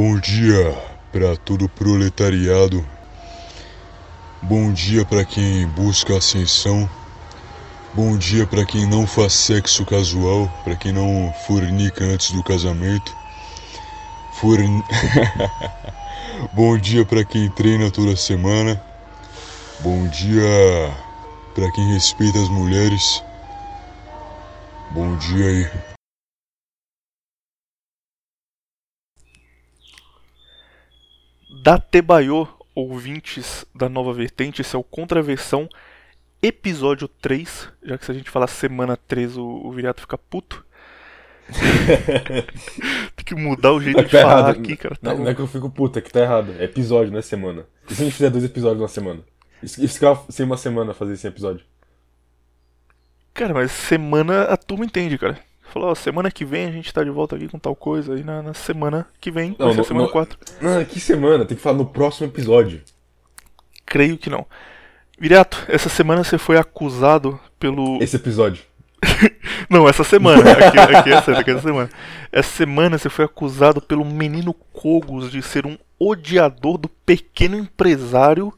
Bom dia para todo proletariado. Bom dia para quem busca ascensão. Bom dia para quem não faz sexo casual, para quem não fornica antes do casamento. Forn... Bom dia para quem treina toda semana. Bom dia para quem respeita as mulheres. Bom dia aí. Datebaiô, ouvintes da nova vertente, esse é o Contraversão, episódio 3. Já que se a gente falar semana 3, o, o Viriato fica puto. Tem que mudar o jeito Tá de falar errado. aqui, cara. Tá Não, não é que eu fico puta, é que tá errado. É episódio, não é semana. E se a gente fizer dois episódios na semana? Isso isso ficar sem uma semana fazer esse episódio. Cara, mas semana a turma entende, cara. Falou, ó, semana que vem a gente tá de volta aqui com tal coisa, aí na, na semana que vem, vai Não, ser no- semana no- 4. Não, que semana? Tem que falar no próximo episódio. Creio que não. Viriato, essa semana você foi acusado pelo. Esse episódio. Não, essa semana. Aqui, aqui é essa, aqui é essa semana. Essa semana você foi acusado pelo menino Cogos de ser um odiador do pequeno empresário.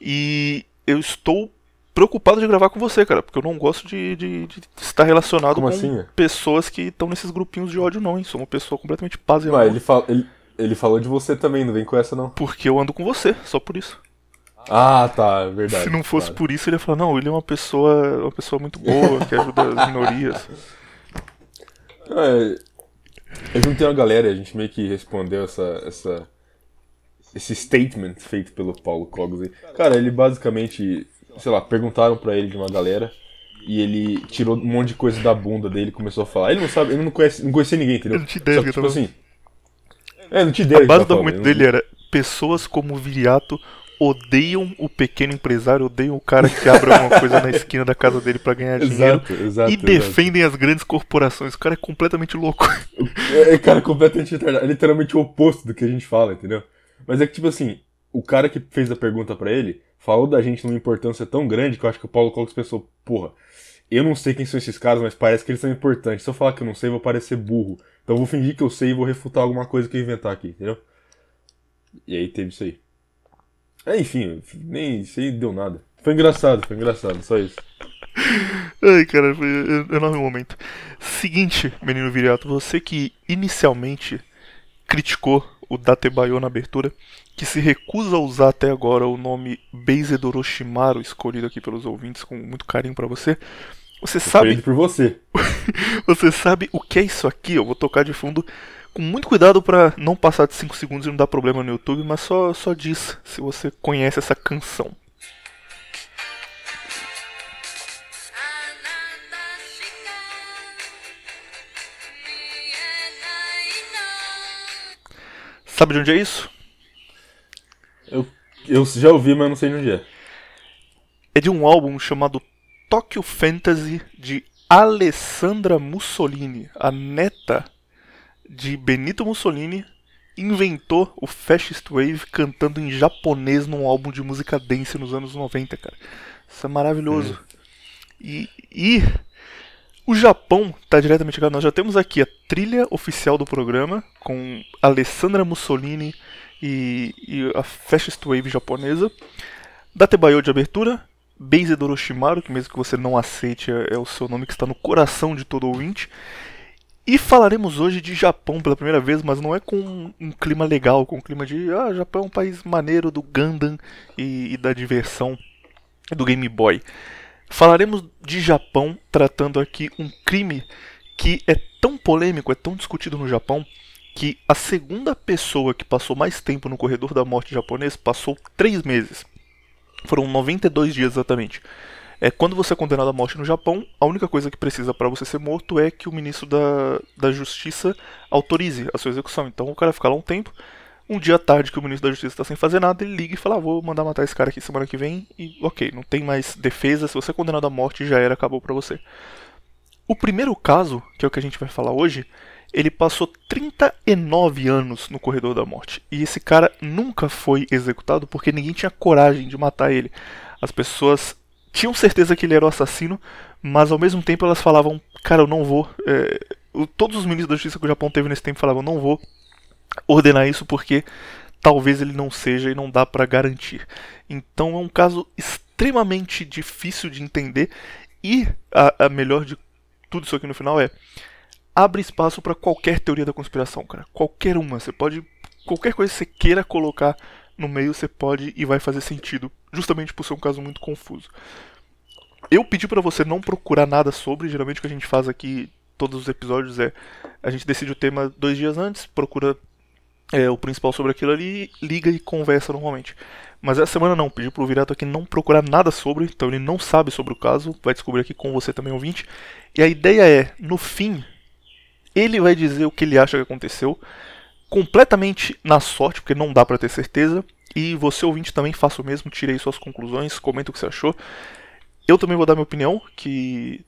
E eu estou preocupado de gravar com você, cara, porque eu não gosto de, de- de estar relacionado Como com assim, pessoas que estão nesses grupinhos de ódio, não, hein? Sou uma pessoa completamente paz e Ué, amor. ele, fala, ele, ele falou de você também, não vem com essa não. Porque eu ando com você, só por isso. Ah, tá, é verdade. Se não fosse claro. por isso, ele ia falar, não, ele é uma pessoa, uma pessoa muito boa, que ajuda as minorias. É, eu juntei uma galera e a gente meio que respondeu essa, essa, esse statement feito pelo Paulo Cogos. Cara, ele basicamente, sei lá, perguntaram pra ele de uma galera e ele tirou um monte de coisa da bunda dele e começou a falar. Ele não sabe, ele não conhece, não conhecia ninguém, entendeu? Eu não Só do que, tipo assim. É, não tinha ideia A base do argumento dele era, pessoas como o Viriato odeiam o pequeno empresário, odeiam o cara que abre alguma coisa na esquina da casa dele pra ganhar dinheiro. Exato, exato. E exato. defendem as grandes corporações. O cara é completamente louco. É, é, cara, completamente retardado. É literalmente o oposto do que a gente fala, entendeu? Mas é que, tipo assim, o cara que fez a pergunta pra ele falou da gente numa importância tão grande que eu acho que o Paulo Cox pensou, porra, eu não sei quem são esses caras, mas parece que eles são importantes. Se eu falar que eu não sei, eu vou parecer burro. Então eu vou fingir que eu sei e vou refutar alguma coisa que eu inventar aqui, entendeu? E aí teve isso aí. É, enfim, nem aí deu nada. Foi engraçado, foi engraçado, só isso. Ai, cara, foi um enorme momento. Seguinte, menino Viriato, você que inicialmente criticou o Datebayo na abertura, que se recusa a usar até agora o nome Beized Orochimaru, escolhido aqui pelos ouvintes com muito carinho pra você. Você sabe, por você. você sabe o que é isso aqui? Eu vou tocar de fundo com muito cuidado pra não passar de 5 segundos e não dar problema no YouTube, mas só, só diz se você conhece essa canção. Sabe de onde é isso? Eu, eu já ouvi, mas não sei de onde é. é de um álbum chamado Tokyo Fantasy de Alessandra Mussolini, a neta de Benito Mussolini, inventou o Fascist Wave cantando em japonês num álbum de música dance nos anos 90, cara. Isso é maravilhoso. E, e o Japão tá diretamente ligado. Nós já temos aqui a trilha oficial do programa com Alessandra Mussolini e, e a Fascist Wave japonesa. Datebayo de abertura, Beized Orochimaru, que mesmo que você não aceite é, é o seu nome que está no coração de todo ouvinte. E falaremos hoje de Japão pela primeira vez, mas não é com um, um clima legal, com um clima de ah, Japão é um país maneiro do Gundam e, e da diversão do Game Boy. Falaremos de Japão tratando aqui um crime que é tão polêmico, é tão discutido no Japão, que a segunda pessoa que passou mais tempo no corredor da morte japonês passou três meses. Foram 92 dias exatamente. É, quando você é condenado à morte no Japão, a única coisa que precisa para você ser morto é que o ministro da, da Justiça autorize a sua execução. Então o cara fica lá um tempo. Um dia à tarde que o ministro da Justiça está sem fazer nada, ele liga e fala: ah, vou mandar matar esse cara aqui semana que vem. E ok, não tem mais defesa. Se você é condenado à morte, já era, acabou pra você. O primeiro caso, que é o que a gente vai falar hoje, ele passou 39 anos no corredor da morte. E esse cara nunca foi executado porque ninguém tinha coragem de matar ele. As pessoas tinham certeza que ele era o assassino, mas ao mesmo tempo elas falavam: Cara, eu não vou. É, todos os ministros da justiça que o Japão teve nesse tempo falavam: Não vou ordenar isso porque talvez ele não seja e não dá para garantir. Então é um caso extremamente difícil de entender e a, a melhor de tudo isso aqui no final é abre espaço para qualquer teoria da conspiração, cara. Qualquer uma, você pode qualquer coisa que você queira colocar no meio, você pode e vai fazer sentido, justamente por ser um caso muito confuso. Eu pedi para você não procurar nada sobre, geralmente o que a gente faz aqui todos os episódios é a gente decide o tema dois dias antes, procura é, o principal sobre aquilo ali, liga e conversa normalmente. Mas essa semana não, pedi pro Virato aqui não procurar nada sobre, então ele não sabe sobre o caso, vai descobrir aqui com você também, ouvinte. E a ideia é, no fim, ele vai dizer o que ele acha que aconteceu, completamente na sorte, porque não dá para ter certeza. E você, ouvinte, também faça o mesmo, tire aí suas conclusões, comenta o que você achou. Eu também vou dar minha opinião, que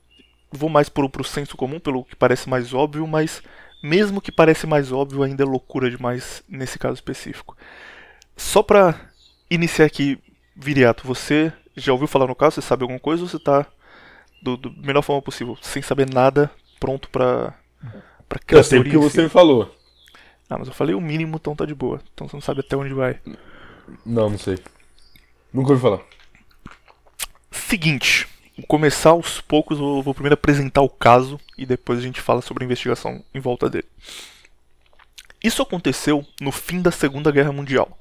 vou mais pro, pro senso comum, pelo que parece mais óbvio, mas mesmo que parece mais óbvio, ainda é loucura demais nesse caso específico. Só pra iniciar aqui, Viriato, você já ouviu falar no caso? Você sabe alguma coisa ou você tá do, do melhor forma possível, sem saber nada, pronto pra, pra criar Eu sei porque você me falou. Ah, mas eu falei o mínimo, então tá de boa. Então você não sabe até onde vai. Não, não sei. Nunca ouvi falar. Seguinte, começar aos poucos, eu vou primeiro apresentar o caso e depois a gente fala sobre a investigação em volta dele. Isso aconteceu no fim da Segunda Guerra Mundial.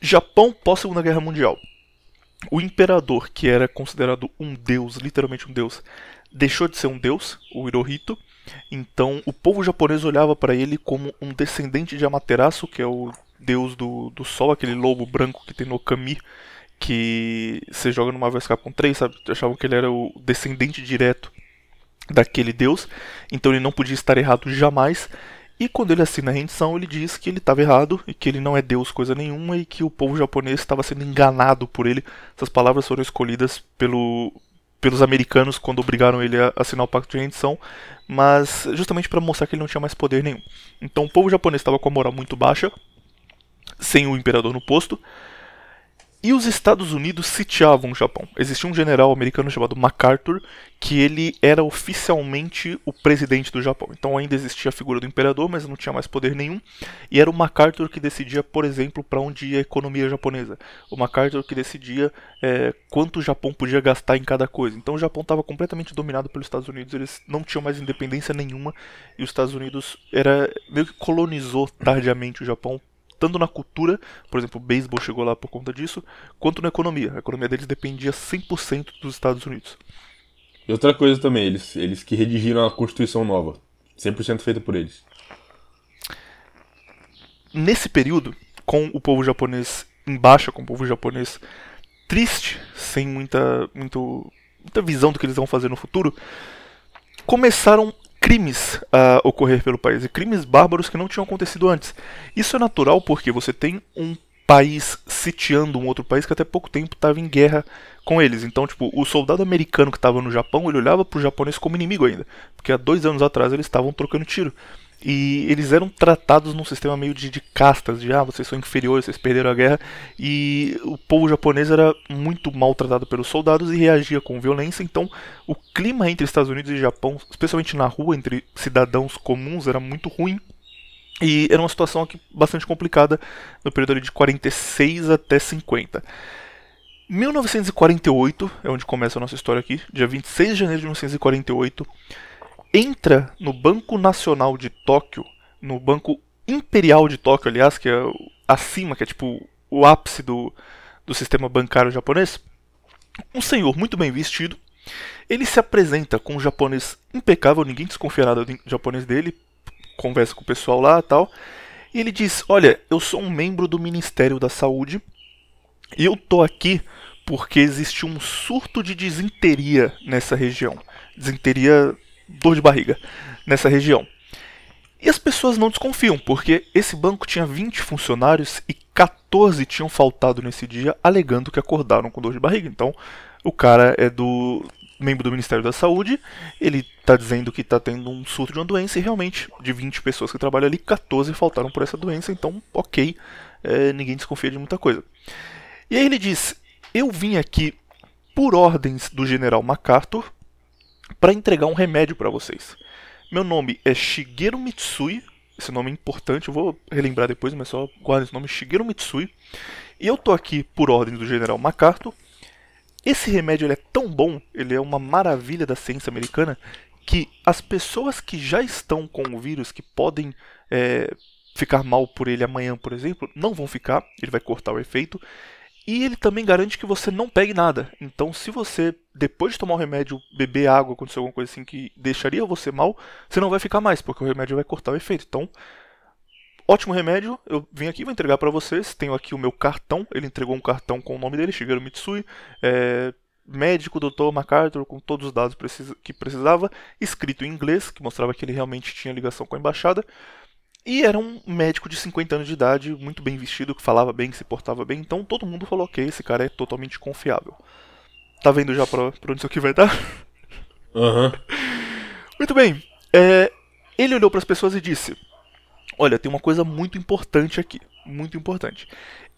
Japão pós Segunda Guerra Mundial. O imperador, que era considerado um deus, literalmente um deus, deixou de ser um deus, o Hirohito. Então o povo japonês olhava para ele como um descendente de Amaterasu, que é o deus do, do sol, aquele lobo branco que tem no Kami, que você joga no Marvel Capcom 3, sabe? Achavam que ele era o descendente direto daquele deus, então ele não podia estar errado jamais. E quando ele assina a rendição, ele diz que ele estava errado e que ele não é Deus coisa nenhuma e que o povo japonês estava sendo enganado por ele. Essas palavras foram escolhidas pelo, pelos americanos quando obrigaram ele a assinar o pacto de rendição, mas justamente para mostrar que ele não tinha mais poder nenhum. Então o povo japonês estava com a moral muito baixa, sem o imperador no posto, e os Estados Unidos sitiavam o Japão. Existia um general americano chamado MacArthur, que ele era oficialmente o presidente do Japão. Então ainda existia a figura do imperador, mas não tinha mais poder nenhum. E era o MacArthur que decidia, por exemplo, para onde ia a economia japonesa. O MacArthur que decidia é, quanto o Japão podia gastar em cada coisa. Então o Japão estava completamente dominado pelos Estados Unidos. Eles não tinham mais independência nenhuma. E os Estados Unidos era meio que colonizou tardiamente o Japão tanto na cultura, por exemplo, o beisebol chegou lá por conta disso, quanto na economia. A economia deles dependia 100% dos Estados Unidos. E outra coisa também, eles, eles que redigiram a Constituição nova, 100% feita por eles. Nesse período, com o povo japonês em baixa, com o povo japonês triste, sem muita, muito, muita visão do que eles vão fazer no futuro, começaram crimes a ocorrer pelo país, e crimes bárbaros que não tinham acontecido antes. Isso é natural porque você tem um país sitiando um outro país que até pouco tempo estava em guerra com eles. Então, tipo, o soldado americano que estava no Japão, ele olhava para o japonês como inimigo ainda, porque há dois anos atrás eles estavam trocando tiro. E eles eram tratados num sistema meio de, de, castas, de ah, vocês são inferiores, vocês perderam a guerra. E o povo japonês era muito maltratado pelos soldados e reagia com violência. Então, o clima entre Estados Unidos e Japão, especialmente na rua, entre cidadãos comuns, era muito ruim. E era uma situação aqui bastante complicada no período de 46 até 50. 1948 é onde começa a nossa história aqui, dia 26 de janeiro de 1948 entra no Banco Nacional de Tóquio, no Banco Imperial de Tóquio, aliás, que é acima, que é tipo o ápice do, do sistema bancário japonês, um senhor muito bem vestido. Ele se apresenta com um japonês impecável, ninguém desconfia nada do japonês dele, conversa com o pessoal lá tal. E ele diz: Olha, eu sou um membro do Ministério da Saúde e eu tô aqui porque existe um surto de disenteria nessa região. Disenteria dor de barriga nessa região. E as pessoas não desconfiam, porque esse banco tinha 20 funcionários e 14 tinham faltado nesse dia, alegando que acordaram com dor de barriga. Então, o cara é do membro do Ministério da Saúde, ele está dizendo que está tendo um surto de uma doença e realmente, de 20 pessoas que trabalham ali, 14 faltaram por essa doença, então, ok, é, ninguém desconfia de muita coisa. E aí ele diz: Eu vim aqui por ordens do general MacArthur para entregar um remédio para vocês. Meu nome é Shigeru Mitsui, esse nome é importante, eu vou relembrar depois, mas só guarda esse nome, Shigeru Mitsui. E eu tô aqui por ordem do General MacArthur. Esse remédio é tão bom, ele é uma maravilha da ciência americana, que as pessoas que já estão com o vírus, que podem é, ficar mal por ele amanhã, por exemplo, não vão ficar, ele vai cortar o efeito. E ele também garante que você não pegue nada. Então, se você, depois de tomar o remédio, beber água, acontecer alguma coisa assim que deixaria você mal, você não vai ficar mais, porque o remédio vai cortar o efeito. Então, ótimo remédio. Eu vim aqui, vou entregar para vocês. Tenho aqui o meu cartão. Ele entregou um cartão com o nome dele, Shigeru Mitsui. É, médico, doutor MacArthur, com todos os dados que precisava, escrito em inglês, que mostrava que ele realmente tinha ligação com a embaixada. E era um médico de 50 anos de idade, muito bem vestido, que falava bem, que se portava bem. Então todo mundo falou: ok, esse cara é totalmente confiável. Tá vendo já pra, pra onde isso aqui vai dar? Uhum. Muito bem. É, ele olhou para as pessoas e disse: Olha, tem uma coisa muito importante aqui. Muito importante.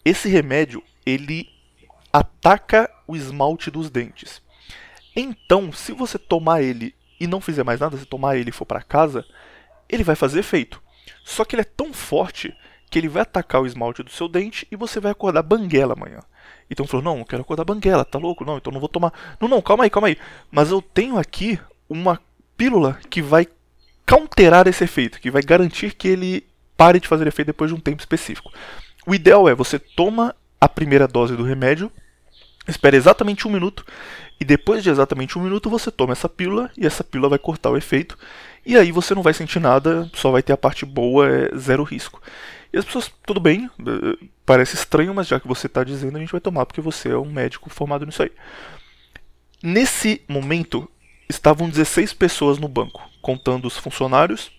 Esse remédio, ele ataca o esmalte dos dentes. Então, se você tomar ele e não fizer mais nada, se tomar ele e for para casa, ele vai fazer efeito. Só que ele é tão forte que ele vai atacar o esmalte do seu dente e você vai acordar banguela amanhã. Então falou: Não, eu quero acordar banguela, tá louco? Não, então não vou tomar. Não, não, calma aí, calma aí. Mas eu tenho aqui uma pílula que vai counterar esse efeito, que vai garantir que ele pare de fazer efeito depois de um tempo específico. O ideal é você toma a primeira dose do remédio, espera exatamente um minuto, e depois de exatamente um minuto você toma essa pílula e essa pílula vai cortar o efeito. E aí você não vai sentir nada, só vai ter a parte boa, é zero risco. E as pessoas, tudo bem, eh, parece estranho, mas já que você está dizendo, a gente vai tomar porque você é um médico formado nisso aí. Nesse momento, estavam 16 pessoas no banco, contando os funcionários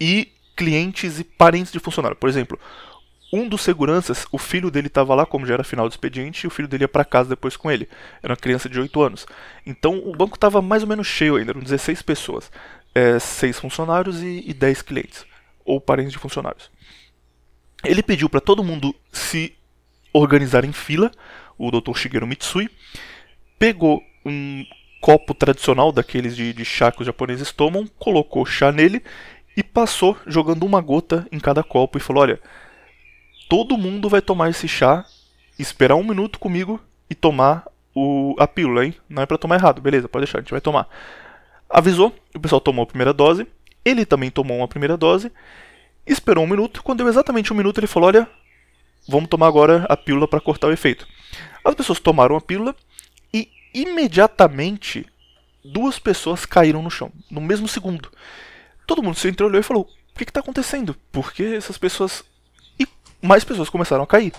e clientes e parentes de funcionário. Por exemplo, um dos seguranças, o filho dele estava lá, como já era final do expediente, e o filho dele ia para casa depois com ele. Era uma criança de 8 anos. Então o banco estava mais ou menos cheio ainda, eram 16 pessoas. É, 6 funcionários e, e 10 clientes, ou parentes de funcionários. Ele pediu para todo mundo se organizar em fila, o Dr. Shigeru Mitsui, pegou um copo tradicional daqueles de, de chá que os japoneses tomam, colocou chá nele e passou jogando uma gota em cada copo e falou: Olha, todo mundo vai tomar esse chá, esperar um minuto comigo e tomar o, a pílula, hein? Não é para tomar errado, beleza, pode deixar, a gente vai tomar. Avisou, o pessoal tomou a primeira dose, ele também tomou uma primeira dose, esperou um minuto, quando deu exatamente um minuto ele falou, olha, vamos tomar agora a pílula para cortar o efeito. As pessoas tomaram a pílula e imediatamente duas pessoas caíram no chão, no mesmo segundo. Todo mundo se entreolhou e falou, o que está acontecendo? Por que essas pessoas mais pessoas começaram a cair.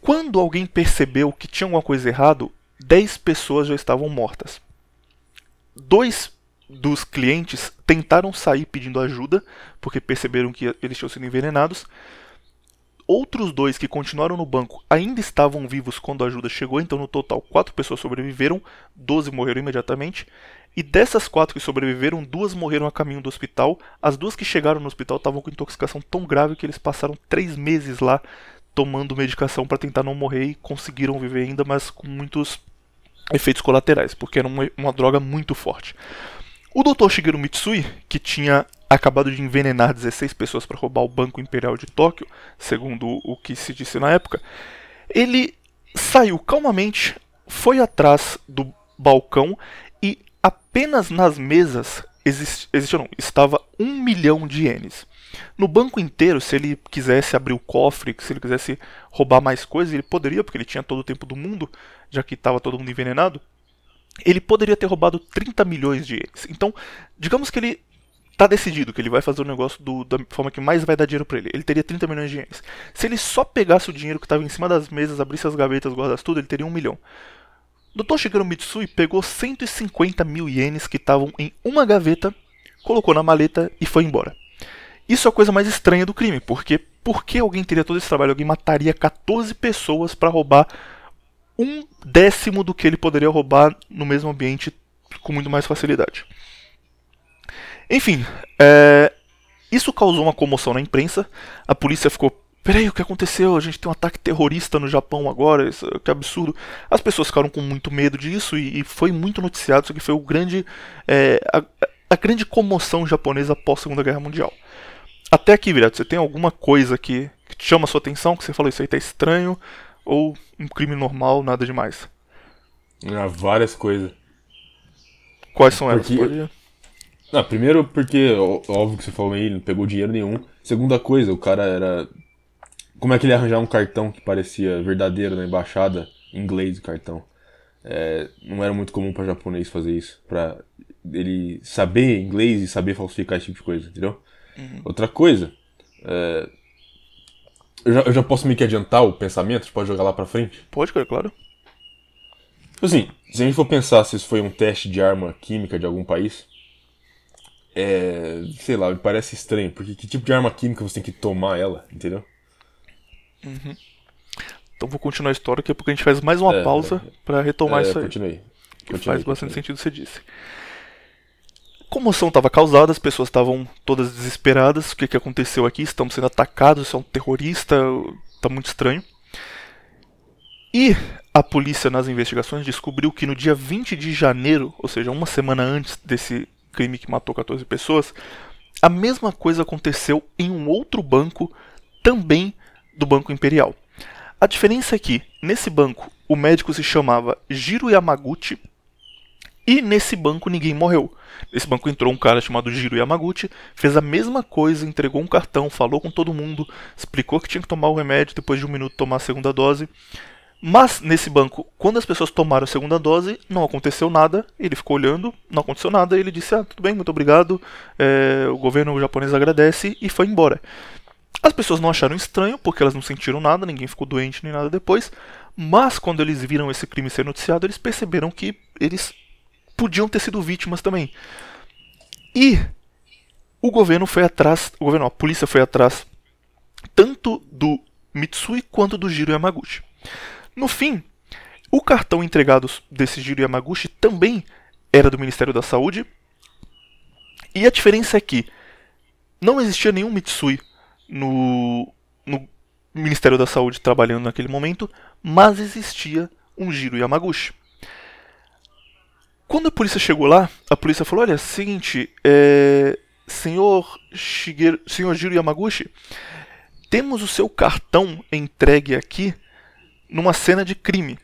Quando alguém percebeu que tinha alguma coisa errado, 10 pessoas já estavam mortas. Dois dos clientes tentaram sair pedindo ajuda, porque perceberam que eles tinham sido envenenados. Outros dois que continuaram no banco ainda estavam vivos quando a ajuda chegou, então no total quatro pessoas sobreviveram, 12 morreram imediatamente. E dessas quatro que sobreviveram, duas morreram a caminho do hospital. As duas que chegaram no hospital estavam com intoxicação tão grave que eles passaram três meses lá tomando medicação para tentar não morrer e conseguiram viver ainda, mas com muitos efeitos colaterais, porque era uma, uma droga muito forte. O Dr. Shigeru Mitsui, que tinha acabado de envenenar 16 pessoas para roubar o Banco Imperial de Tóquio, segundo o que se disse na época, ele saiu calmamente, foi atrás do balcão apenas nas mesas exist, não, estava um milhão de ienes. No banco inteiro, se ele quisesse abrir o cofre, se ele quisesse roubar mais coisas, ele poderia, porque ele tinha todo o tempo do mundo, já que estava todo mundo envenenado. Ele poderia ter roubado 30 milhões de ienes. Então, digamos que ele está decidido que ele vai fazer o negócio do, da forma que mais vai dar dinheiro para ele. Ele teria 30 milhões de ienes. Se ele só pegasse o dinheiro que estava em cima das mesas, abrisse as gavetas, guardasse tudo, ele teria um milhão. Dr. Shigeru Mitsui pegou 150 mil ienes que estavam em uma gaveta, colocou na maleta e foi embora. Isso é a coisa mais estranha do crime, porque por que alguém teria todo esse trabalho? Alguém mataria 14 pessoas para roubar um décimo do que ele poderia roubar no mesmo ambiente com muito mais facilidade. Enfim, é... isso causou uma comoção na imprensa. A polícia ficou Peraí, o que aconteceu? A gente tem um ataque terrorista no Japão agora, isso, que absurdo. As pessoas ficaram com muito medo disso e, e foi muito noticiado. Isso aqui foi o grande. É, a, a grande comoção japonesa após a Segunda Guerra Mundial. Até aqui, Virato, você tem alguma coisa que, que te chama a sua atenção, que você falou isso aí tá estranho, ou um crime normal, nada demais? Ah, várias coisas. Quais são elas? Porque- Pode- Ah, primeiro porque, óbvio que você falou aí, ele não pegou dinheiro nenhum. Segunda coisa, o cara era. Como é que ele ia arranjar um cartão que parecia verdadeiro na embaixada, em inglês o cartão? É, não era muito comum pra japonês fazer isso. Pra ele saber inglês e saber falsificar esse tipo de coisa, entendeu? Outra coisa, é, eu, já, eu já posso meio que adiantar o pensamento, gente pode jogar lá pra frente? Pode, cara, claro. Tipo Assim, se a gente for pensar se isso foi um teste de arma química de algum país, é. sei lá, me parece estranho, porque que tipo de arma química você tem que tomar ela, entendeu? Então vou continuar a história, daqui a pouco a gente faz mais uma É, pausa pra retomar é, isso aí. continue. Continue, faz bastante continue. sentido o que você disse. Comoção estava causada, as pessoas estavam todas desesperadas. O que, que aconteceu aqui? Estamos sendo atacados, isso é um terrorista, tá muito estranho. E a polícia, nas investigações, descobriu que no dia 20 de janeiro, ou seja, uma semana antes desse crime que matou 14 pessoas, a mesma coisa aconteceu em um outro banco, também do Banco Imperial. A diferença é que, nesse banco, o médico se chamava Jiro Yamaguchi e nesse banco ninguém morreu. Nesse banco entrou um cara chamado Jiro Yamaguchi, fez a mesma coisa, entregou um cartão, falou com todo mundo, explicou que tinha que tomar o remédio, depois de um minuto tomar a segunda dose. Mas nesse banco, quando as pessoas tomaram a segunda dose, não aconteceu nada. Ele ficou olhando, não aconteceu nada. Ele disse: Ah, tudo bem, muito obrigado. é, o governo japonês agradece e foi embora. As pessoas não acharam estranho, porque elas não sentiram nada, ninguém ficou doente nem nada depois. Mas quando eles viram esse crime ser noticiado, eles perceberam que eles podiam ter sido vítimas também. E o governo foi atrás, o governo, a polícia foi atrás tanto do Mitsui quanto do Jiro Yamaguchi. No fim, o cartão entregado desse Jiro Yamaguchi também era do Ministério da Saúde. E a diferença é que não existia nenhum Mitsui no, no Ministério da Saúde trabalhando naquele momento, mas existia um Jiro Yamaguchi. Quando a polícia chegou lá, a polícia falou: Olha, seguinte, é, senhor, Shigeru, senhor Jiro Yamaguchi, temos o seu cartão entregue aqui numa cena de crime.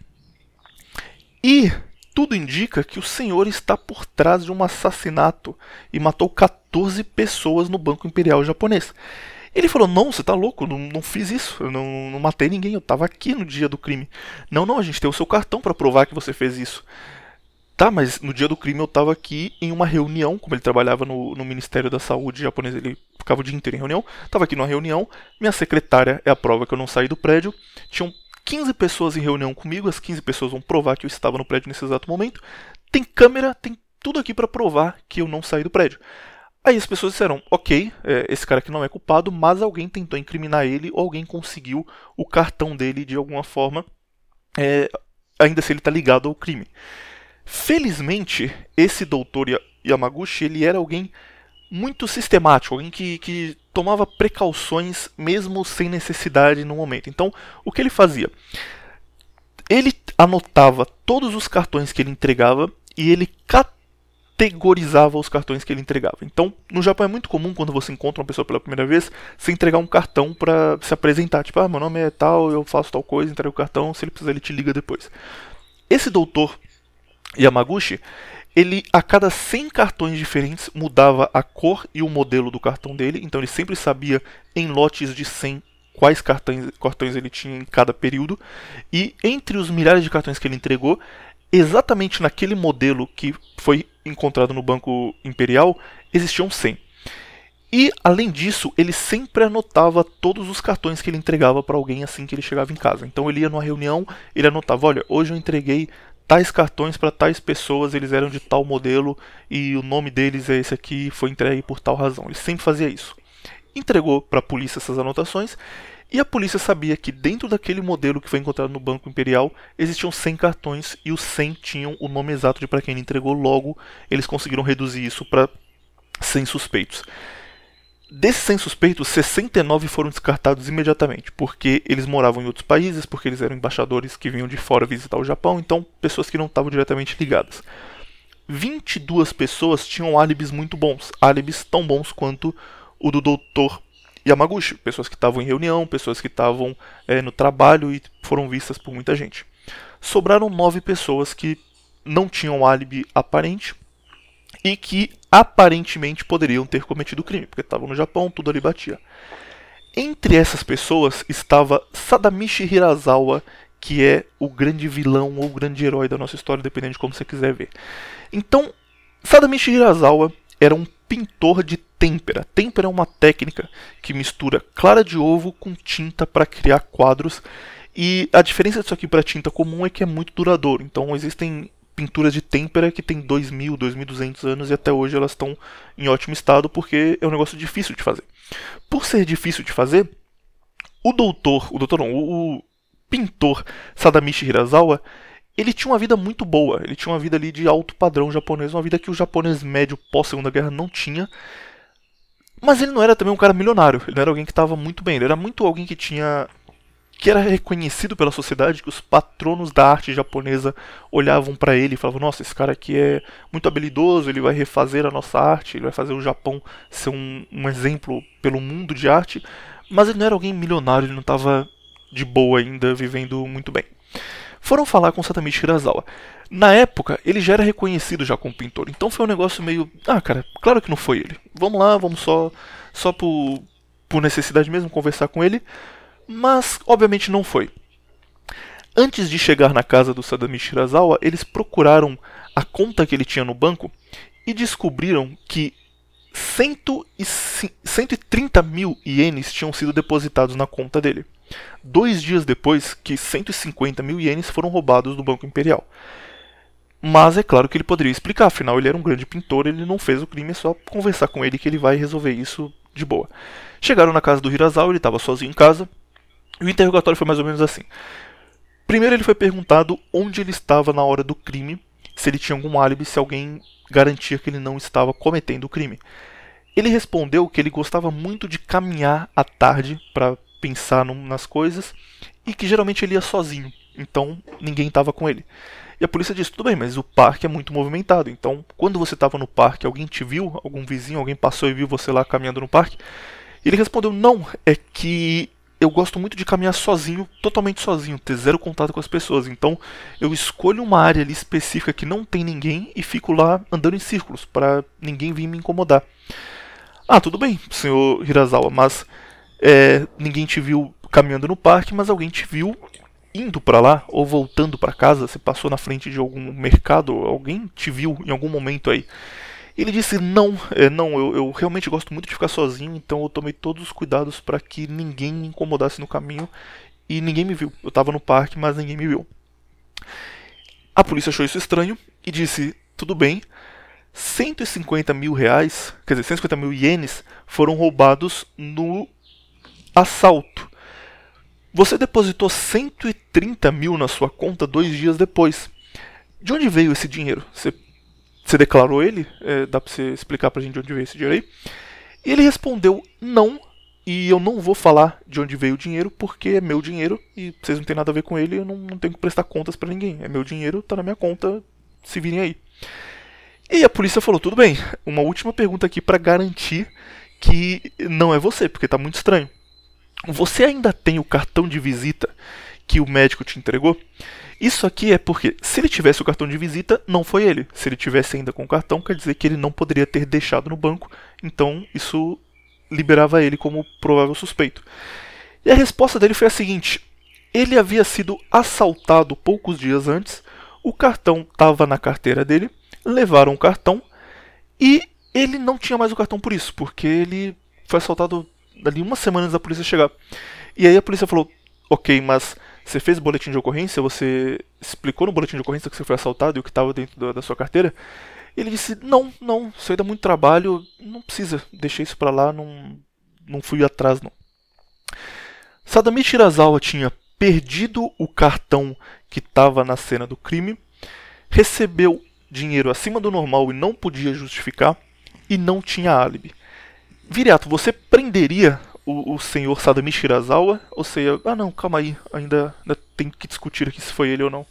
E tudo indica que o senhor está por trás de um assassinato e matou 14 pessoas no Banco Imperial japonês. Ele falou: Não, você tá louco, não, não fiz isso, eu não, não matei ninguém, eu tava aqui no dia do crime. Não, não, a gente tem o seu cartão para provar que você fez isso. Tá, mas no dia do crime eu tava aqui em uma reunião, como ele trabalhava no, no Ministério da Saúde japonês, ele ficava o dia inteiro em reunião. Tava aqui numa reunião, minha secretária é a prova que eu não saí do prédio. Tinham 15 pessoas em reunião comigo, as 15 pessoas vão provar que eu estava no prédio nesse exato momento. Tem câmera, tem tudo aqui para provar que eu não saí do prédio. Aí as pessoas disseram, ok, é, esse cara aqui não é culpado, mas alguém tentou incriminar ele ou alguém conseguiu o cartão dele de alguma forma, é, ainda se ele está ligado ao crime. Felizmente, esse doutor Ya- Yamaguchi, ele era alguém muito sistemático, alguém que, que tomava precauções mesmo sem necessidade no momento. Então, o que ele fazia? Ele anotava todos os cartões que ele entregava e ele categorizava os cartões que ele entregava. Então, no Japão é muito comum quando você encontra uma pessoa pela primeira vez, você entregar um cartão para se apresentar, tipo, ah, meu nome é tal, eu faço tal coisa, entrega o cartão, se ele precisar ele te liga depois. Esse doutor Yamaguchi, ele a cada 100 cartões diferentes mudava a cor e o modelo do cartão dele, então ele sempre sabia em lotes de 100 quais cartões, cartões ele tinha em cada período, e entre os milhares de cartões que ele entregou, exatamente naquele modelo que foi encontrado no Banco Imperial, existiam 100. E, além disso, ele sempre anotava todos os cartões que ele entregava para alguém assim que ele chegava em casa. Então ele ia numa reunião, ele anotava: olha, hoje eu entreguei tais cartões para tais pessoas, eles eram de tal modelo e o nome deles é esse aqui, foi entregue por tal razão. Ele sempre fazia isso. Entregou para a polícia essas anotações e a polícia sabia que dentro daquele modelo que foi encontrado no Banco Imperial existiam 100 cartões e os 100 tinham o nome exato de para quem ele entregou. Logo, eles conseguiram reduzir isso para 100 suspeitos. Desses 100 suspeitos, 69 foram descartados imediatamente, porque eles moravam em outros países, porque eles eram embaixadores que vinham de fora visitar o Japão, então pessoas que não estavam diretamente ligadas. 22 pessoas tinham álibis muito bons, álibis tão bons quanto o do Dr. Yamaguchi, pessoas que estavam em reunião, pessoas que estavam é, no trabalho e foram vistas por muita gente. Sobraram nove pessoas que não tinham álibi aparente e que aparentemente poderiam ter cometido o crime, porque estavam no Japão, tudo ali batia. Entre essas pessoas estava Sadamichi Hirasawa, que é o grande vilão ou o grande herói da nossa história, dependendo de como você quiser ver. Então, Sadamichi Hirasawa era um pintor de têmpera. Têmpera é uma técnica que mistura clara de ovo com tinta para criar quadros. E a diferença disso aqui para tinta comum é que é muito duradouro. Então existem pinturas de têmpera que tem 2.000, 2.200 anos e até hoje elas estão em ótimo estado porque é um negócio difícil de fazer. Por ser difícil de fazer, o doutor, o doutor não, o, pintor Sadamichi Hirasawa, ele tinha uma vida muito boa, ele tinha uma vida ali de alto padrão japonês, uma vida que o japonês médio pós Segunda Guerra não tinha. Mas ele não era também um cara milionário, ele não era alguém que estava muito bem, ele era muito alguém que tinha que era reconhecido pela sociedade, que os patronos da arte japonesa olhavam para ele e falavam: Nossa, esse cara aqui é muito habilidoso, ele vai refazer a nossa arte, ele vai fazer o Japão ser um, um exemplo pelo mundo de arte. Mas ele não era alguém milionário, ele não estava de boa ainda, vivendo muito bem. Foram falar com Satamichi Hirasawa. Na época, ele já era reconhecido já como pintor, então foi um negócio meio. Ah, cara, claro que não foi ele. Vamos lá, vamos só, só por, por necessidade mesmo conversar com ele mas obviamente não foi. Antes de chegar na casa do Sadami Shirazawa, eles procuraram a conta que ele tinha no banco e descobriram que 130 mil ienes tinham sido depositados na conta dele. Dois dias depois que 150 mil ienes foram roubados do Banco Imperial. Mas é claro que ele poderia explicar, afinal ele era um grande pintor, ele não fez o crime, é só conversar com ele que ele vai resolver isso de boa. Chegaram na casa do Hirazawa, ele estava sozinho em casa, o interrogatório foi mais ou menos assim. Primeiro ele foi perguntado onde ele estava na hora do crime, se ele tinha algum álibi, se alguém garantia que ele não estava cometendo o crime. Ele respondeu que ele gostava muito de caminhar à tarde para pensar no, nas coisas e que geralmente ele ia sozinho, então ninguém estava com ele. E a polícia disse: tudo bem, mas o parque é muito movimentado, então quando você estava no parque, alguém te viu, algum vizinho, alguém passou e viu você lá caminhando no parque? Ele respondeu: não, é que eu gosto muito de caminhar sozinho, totalmente sozinho, ter zero contato com as pessoas. Então eu escolho uma área ali específica que não tem ninguém e fico lá andando em círculos para ninguém vir me incomodar. Ah, tudo bem, senhor Hirazawa, mas é, ninguém te viu caminhando no parque, mas alguém te viu indo para lá ou voltando para casa. Você passou na frente de algum mercado, alguém te viu em algum momento aí. Ele disse: Não, é, não, eu, eu, realmente gosto muito de ficar sozinho, então eu tomei todos os cuidados para que ninguém me incomodasse no caminho e ninguém me viu. Eu estava no parque, mas ninguém me viu. A polícia achou isso estranho e disse: Tudo bem, 150 mil reais, quer dizer, 150 mil ienes foram roubados no assalto. Você depositou 130 mil na sua conta dois dias depois. De onde veio esse dinheiro? Você você declarou ele? É, dá pra você explicar pra gente de onde veio esse dinheiro aí? E ele respondeu não, e eu não vou falar de onde veio o dinheiro porque é meu dinheiro e vocês não tem nada a ver com ele, eu não, não tenho que prestar contas para ninguém. É meu dinheiro, tá na minha conta, se virem aí. E a polícia falou: tudo bem, uma última pergunta aqui para garantir que não é você, porque tá muito estranho. Você ainda tem o cartão de visita que o médico te entregou? Isso aqui é porque, se ele tivesse o cartão de visita, não foi ele. Se ele tivesse ainda com o cartão, quer dizer que ele não poderia ter deixado no banco. Então, isso liberava ele como provável suspeito. E a resposta dele foi a seguinte: ele havia sido assaltado poucos dias antes, o cartão estava na carteira dele, levaram o cartão e ele não tinha mais o cartão por isso, porque ele foi assaltado ali uma semana antes da polícia chegar. E aí a polícia falou: ok, mas você fez o boletim de ocorrência, você explicou no boletim de ocorrência que você foi assaltado e o que estava dentro da, da, sua carteira. Ele disse: Não, não, isso aí dá muito trabalho, não precisa, deixei isso para lá, não, não fui atrás não. Sadami Shirazawa tinha perdido o cartão que estava na cena do crime, recebeu dinheiro acima do normal e não podia justificar, e não tinha álibi. Viriato, você prenderia o, o senhor Sadami Shirazawa, ou seja, ah não, calma aí, ainda, ainda tem que discutir aqui se foi ele ou não.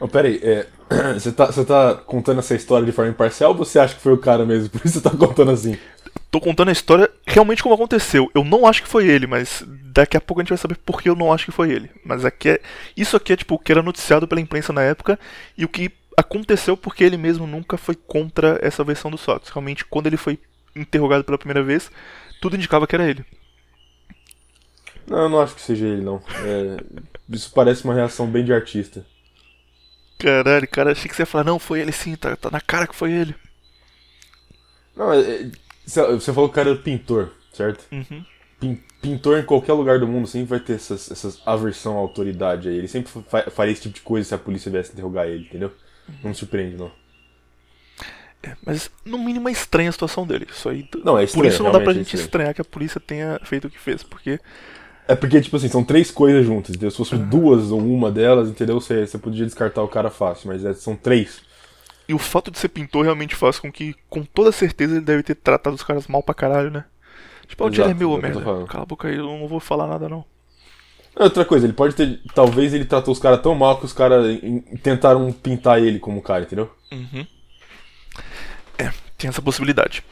Oh, pera aí, é, você, tá, você tá contando essa história de forma imparcial ou você acha que foi o cara mesmo? Por isso você tá contando assim? Tô contando a história realmente como aconteceu. Eu não acho que foi ele, mas daqui a pouco a gente vai saber por que eu não acho que foi ele. Mas aqui é, isso aqui é tipo o que era noticiado pela imprensa na época e o que aconteceu porque ele mesmo nunca foi contra essa versão do Sox. Realmente, quando ele foi interrogado pela primeira vez, tudo indicava que era ele. Não, eu não acho que seja ele, não. É, isso parece uma reação bem de artista. Caralho, cara, achei que você ia falar, não, foi ele sim, tá, tá na cara que foi ele. Não, é, é, você falou que o cara era pintor, certo? Uhum. Pin, pintor em qualquer lugar do mundo sempre vai ter essas, essas aversão à autoridade aí. Ele sempre fa faria esse tipo de coisa se a polícia viesse interrogar ele, entendeu? Não me surpreende, não. É, mas no mínimo é estranha a situação dele. Isso aí, Não, é por estranho, isso não dá pra é gente estranho. estranhar que a polícia tenha feito o que fez, porque É porque, tipo assim, são três coisas juntas, entendeu? Se fosse duas ou uma delas, entendeu? Você, você podia descartar o cara fácil, mas é- são três. E o fato de ser pintor realmente faz com que, com toda certeza, ele deve ter tratado os caras mal pra caralho, né? Tipo, o dinheiro é meu, é merda. Cala a boca aí, eu não vou falar nada não. Outra coisa, ele pode ter. Talvez ele tratou os caras tão mal que os caras tentaram pintar ele como cara, entendeu? Uhum. É, tem essa possibilidade.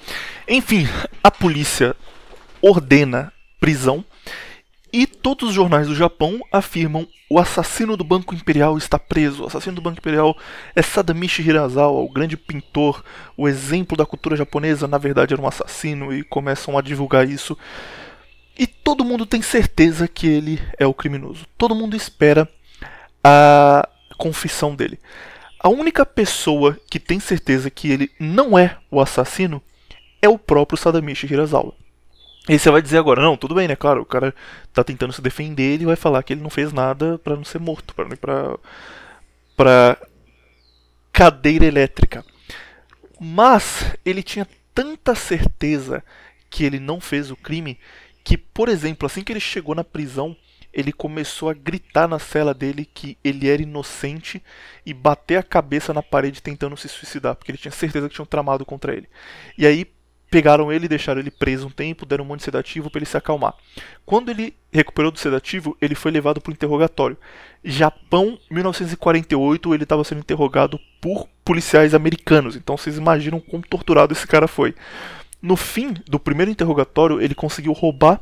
Enfim, a polícia ordena prisão e todos os jornais do Japão afirmam o assassino do Banco Imperial está preso. O assassino do Banco Imperial é Sadamichi Hirasawa, o grande pintor, o exemplo da cultura japonesa, na verdade era um assassino e começam a divulgar isso. E todo mundo tem certeza que ele é o criminoso. Todo mundo espera a confissão dele. A única pessoa que tem certeza que ele não é o assassino é o próprio Sadamichi Hirasawa. E você vai dizer agora, não, tudo bem, né? Claro, o cara tá tentando se defender, ele vai falar que ele não fez nada pra não ser morto, ir pra, pra cadeira elétrica. Mas ele tinha tanta certeza que ele não fez o crime que, por exemplo, assim que ele chegou na prisão, ele começou a gritar na cela dele que ele era inocente e bater a cabeça na parede tentando se suicidar, porque ele tinha certeza que tinham tramado contra ele. E aí pegaram ele deixaram ele preso um tempo, deram um monte de sedativo para ele se acalmar. Quando ele recuperou do sedativo, ele foi levado para o interrogatório. Japão, 1948, ele estava sendo interrogado por policiais americanos. Então vocês imaginam como torturado esse cara foi. No fim do primeiro interrogatório, ele conseguiu roubar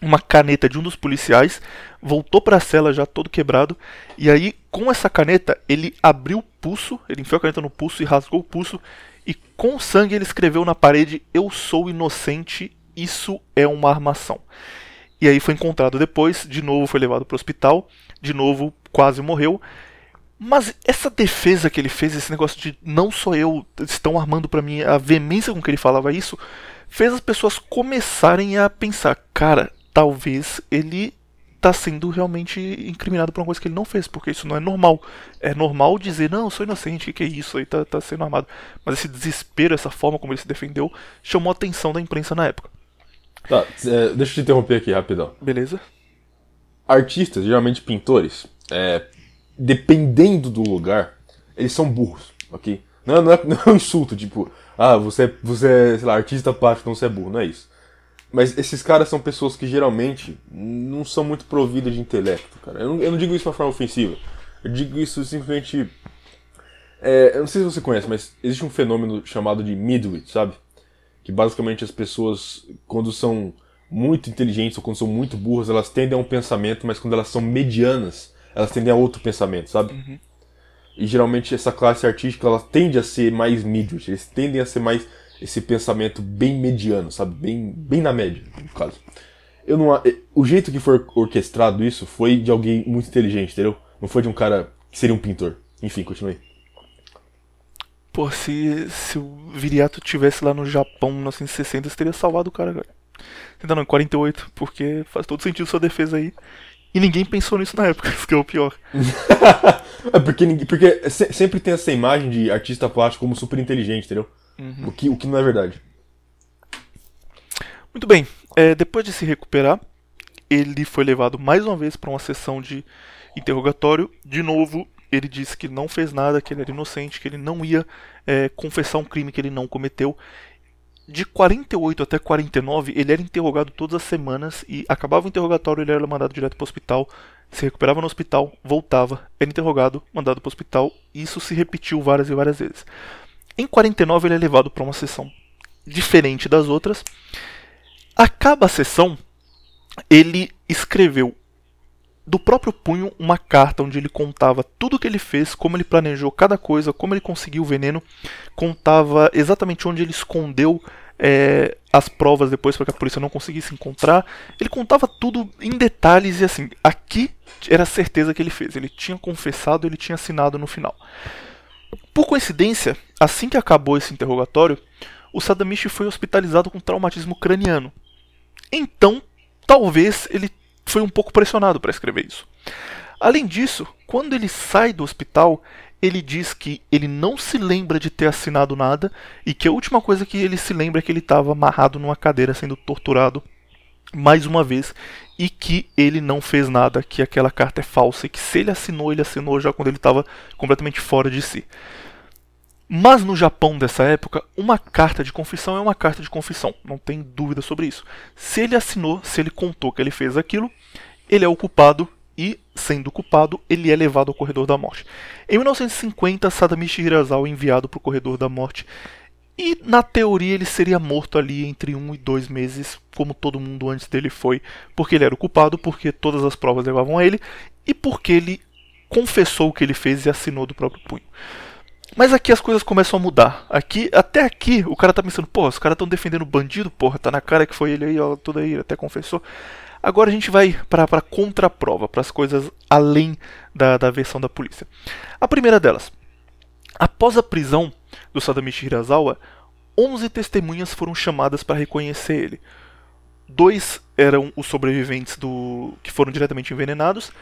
uma caneta de um dos policiais, voltou para a cela já todo quebrado, e aí com essa caneta ele abriu o pulso, ele enfiou a caneta no pulso e rasgou o pulso, e com sangue ele escreveu na parede: Eu sou inocente, isso é uma armação. E aí foi encontrado depois, de novo foi levado para o hospital, de novo quase morreu. Mas essa defesa que ele fez, esse negócio de não sou eu, estão armando para mim, a veemência com que ele falava isso, fez as pessoas começarem a pensar, cara, talvez ele tá sendo realmente incriminado por uma coisa que ele não fez, porque isso não é normal. É normal dizer, não, eu sou inocente, que é isso aí, tá, tá sendo armado. Mas esse desespero, essa forma como ele se defendeu, chamou a atenção da imprensa na época. Tá, é, deixa eu te interromper aqui rapidão. Beleza? Artistas, geralmente pintores, é, dependendo do lugar, eles são burros, ok? Não, não, é, não é um insulto, tipo, ah, você, é- você é, sei lá, artista plástico, então você é burro, não é isso. Mas esses caras são pessoas que geralmente não são muito providas de intelecto, cara. Eu não, eu não digo isso de uma forma ofensiva. Eu digo isso simplesmente. É, eu não sei se você conhece, mas existe um fenômeno chamado de midwit, sabe? Que basicamente as pessoas, quando são muito inteligentes ou quando são muito burras, elas tendem a um pensamento, mas quando elas são medianas, elas tendem a outro pensamento, sabe? E geralmente essa classe artística ela tende a ser mais midwit, eles tendem a ser mais esse pensamento bem mediano, sabe? Bem, bem na média, no caso. Eu não, a- o jeito que foi orquestrado isso foi de alguém muito inteligente, entendeu? Não foi de um cara que seria um pintor. Enfim, continue. Pô, se, se o Viriato tivesse lá no Japão em 1960, você teria salvado o cara, cara. Ainda não, em 48, porque faz todo sentido sua defesa aí. E ninguém pensou nisso na época, isso que é o pior. É porque, porque se- sempre tem essa imagem de artista plástico como super inteligente, entendeu? O, que, o que não é verdade. Muito bem, é, depois de se recuperar, ele foi levado mais uma vez para uma sessão de interrogatório. De novo, ele disse que não fez nada, que ele era inocente, que ele não ia é, confessar um crime que ele não cometeu. de 48 até 49, ele era interrogado todas as semanas e acabava o interrogatório, ele era mandado direto para o hospital, se recuperava no hospital, voltava, era interrogado, mandado para o hospital, isso se repetiu várias e várias vezes. Em 49 ele é levado para uma sessão diferente das outras. Acaba a sessão, ele escreveu do próprio punho uma carta onde ele contava tudo o que ele fez, como ele planejou cada coisa, como ele conseguiu o veneno, contava exatamente onde ele escondeu é, as provas depois para que a polícia não conseguisse encontrar. Ele contava tudo em detalhes e assim, aqui era a certeza que ele fez. Ele tinha confessado, ele tinha assinado no final. Por coincidência, assim que acabou esse interrogatório, o Sadamichi foi hospitalizado com traumatismo craniano. Então, talvez ele foi um pouco pressionado para escrever isso. Além disso, quando ele sai do hospital, ele diz que ele não se lembra de ter assinado nada e que a última coisa que ele se lembra é que ele estava amarrado numa cadeira sendo torturado mais uma vez e que ele não fez nada, que aquela carta é falsa e que se ele assinou, ele assinou já quando ele estava completamente fora de si. Mas no Japão dessa época, uma carta de confissão é uma carta de confissão, não tem dúvida sobre isso. Se ele assinou, se ele contou que ele fez aquilo, ele é o culpado e, sendo culpado, ele é levado ao corredor da morte. Em 1950, Sadamichi Hirasawa é enviado para o corredor da morte e, na teoria, ele seria morto ali entre um e dois meses, como todo mundo antes dele foi, porque ele era o culpado, porque todas as provas levavam a ele e porque ele confessou o que ele fez e assinou do próprio punho. Mas aqui as coisas começam a mudar. Aqui, até aqui, o cara tá pensando, pô, os caras estão defendendo o bandido, porra, tá na cara que foi ele aí, ó, tudo aí, ele até confessou. Agora a gente vai para a contraprova, para as coisas além da, da versão da polícia. A primeira delas. Após a prisão do Sadamichi Hirasawa, 11 testemunhas foram chamadas para reconhecer ele. Dois eram os sobreviventes do que foram diretamente envenenados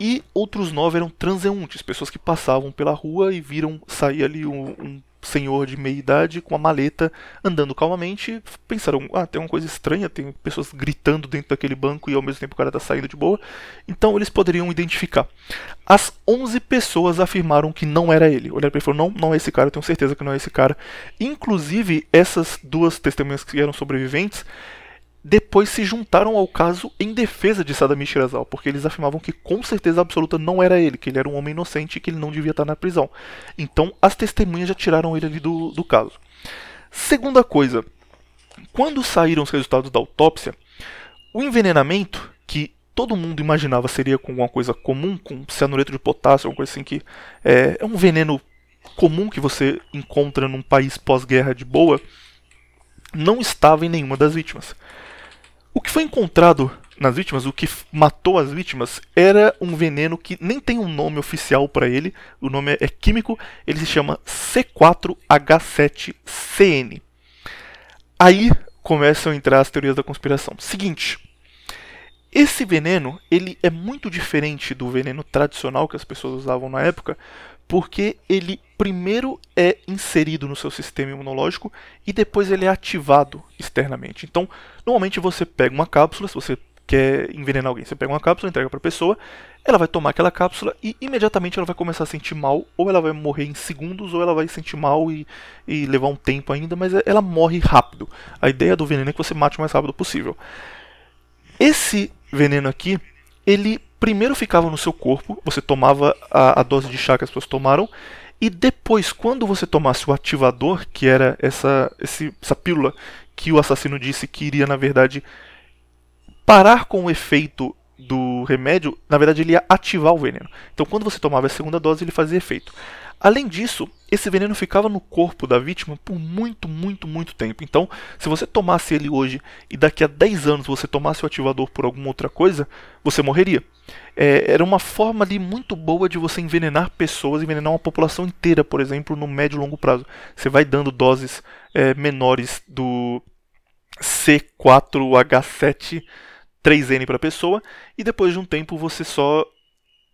e outros nove eram transeuntes, pessoas que passavam pela rua e viram sair ali um, um senhor de meia idade com uma maleta andando calmamente. Pensaram, ah, tem uma coisa estranha, tem pessoas gritando dentro daquele banco e ao mesmo tempo o cara está saindo de boa. Então eles poderiam identificar. As 11 pessoas afirmaram que não era ele. Olharam para ele e falaram, não, não é esse cara, eu tenho certeza que não é esse cara. Inclusive, essas duas testemunhas que eram sobreviventes depois se juntaram ao caso em defesa de Sadami Shirazawa, porque eles afirmavam que com certeza absoluta não era ele, que ele era um homem inocente e que ele não devia estar na prisão. Então as testemunhas já tiraram ele ali do, do caso. Segunda coisa, quando saíram os resultados da autópsia, o envenenamento, que todo mundo imaginava seria com alguma coisa comum, com cianureto de potássio, alguma coisa assim que é, é um veneno comum que você encontra num país pós-guerra de boa, não estava em nenhuma das vítimas. O que foi encontrado nas vítimas, o que matou as vítimas, era um veneno que nem tem um nome oficial para ele, o nome é químico, ele se chama C4H7CN. Aí começam a entrar as teorias da conspiração. Seguinte, esse veneno, ele é muito diferente do veneno tradicional que as pessoas usavam na época, porque ele primeiro é inserido no seu sistema imunológico e depois ele é ativado externamente. Então, normalmente você pega uma cápsula, se você quer envenenar alguém, você pega uma cápsula, entrega para a pessoa, ela vai tomar aquela cápsula e imediatamente ela vai começar a sentir mal, ou ela vai morrer em segundos, ou ela vai sentir mal e, e levar um tempo ainda, mas ela morre rápido. A ideia do veneno é que você mate o mais rápido possível. Esse veneno aqui, ele primeiro ficava no seu corpo, você tomava a, a dose de chá que as pessoas tomaram, e depois, quando você tomasse o ativador, que era essa, esse, essa pílula que o assassino disse que iria, na verdade, parar com o efeito do remédio, na verdade ele ia ativar o veneno. Então, quando você tomava a segunda dose, ele fazia efeito. Além disso, esse veneno ficava no corpo da vítima por muito, muito, muito tempo. Então, se você tomasse ele hoje e daqui a 10 anos você tomasse o ativador por alguma outra coisa, você morreria. É, era uma forma ali muito boa de você envenenar pessoas, envenenar uma população inteira, por exemplo, no médio e longo prazo. Você vai dando doses é, menores do C4H7 3N para a pessoa e depois de um tempo você só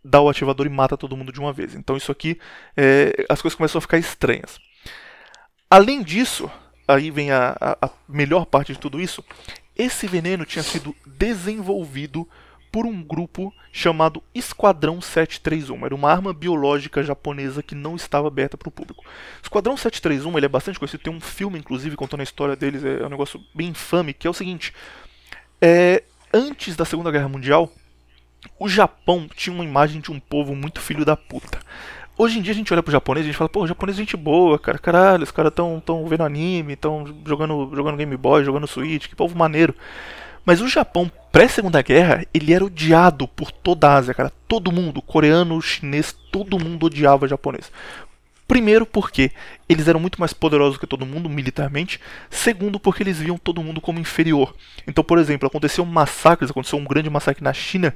dá o ativador e mata todo mundo de uma vez. Então isso aqui, é, as coisas começam a ficar estranhas. Além disso, aí vem a, a, a melhor parte de tudo isso, esse veneno tinha sido desenvolvido por um grupo chamado Esquadrão 731. Era uma arma biológica japonesa que não estava aberta para o público. Esquadrão 731 ele é bastante conhecido, tem um filme inclusive contando a história deles, é um negócio bem infame, que é o seguinte: é, antes da Segunda Guerra Mundial, o Japão tinha uma imagem de um povo muito filho da puta. Hoje em dia a gente olha pro japonês e a gente fala, pô, japonês é gente boa, cara, caralho, os caras tão, tão vendo anime, tão jogando, jogando Game Boy, jogando Switch, que povo maneiro. Mas o Japão, pré-segunda guerra, ele era odiado por toda a Ásia, cara. Todo mundo, coreano, chinês, todo mundo odiava japonês. Primeiro, porque eles eram muito mais poderosos que todo mundo militarmente. Segundo, porque eles viam todo mundo como inferior. Então, por exemplo, aconteceu um massacre, aconteceu um grande massacre na China.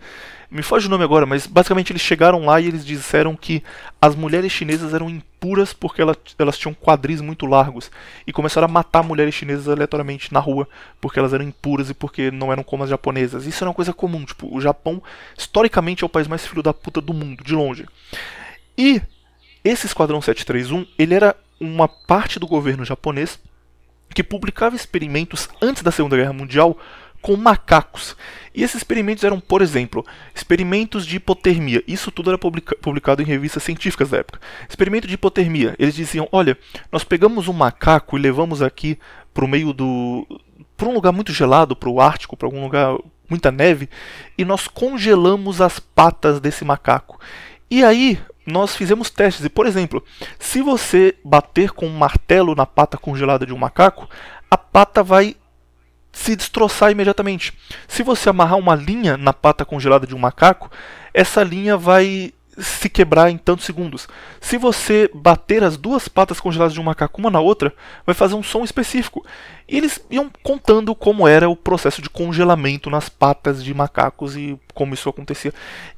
Me foge o nome agora, mas basicamente eles chegaram lá e eles disseram que as mulheres chinesas eram impuras porque elas, elas tinham quadris muito largos. E começaram a matar mulheres chinesas aleatoriamente na rua porque elas eram impuras e porque não eram como as japonesas. Isso era uma coisa comum. Tipo, o Japão, historicamente, é o país mais filho da puta do mundo, de longe. E esse Esquadrão 731, ele era uma parte do governo japonês que publicava experimentos antes da Segunda Guerra Mundial com macacos. E esses experimentos eram, por exemplo, experimentos de hipotermia. Isso tudo era publica publicado em revistas científicas da época. Experimento de hipotermia. Eles diziam: olha, nós pegamos um macaco e levamos aqui para o meio do. para um lugar muito gelado, para o Ártico, para algum lugar muita neve, e nós congelamos as patas desse macaco. E aí nós fizemos testes. E, por exemplo, se você bater com um martelo na pata congelada de um macaco, a pata vai se destroçar imediatamente. Se você amarrar uma linha na pata congelada de um macaco, essa linha vai se quebrar em tantos segundos. Se você bater as duas patas congeladas de um macaco uma na outra, vai fazer um som específico. E eles iam contando como era o processo de congelamento nas patas de macacos e como isso acontecia.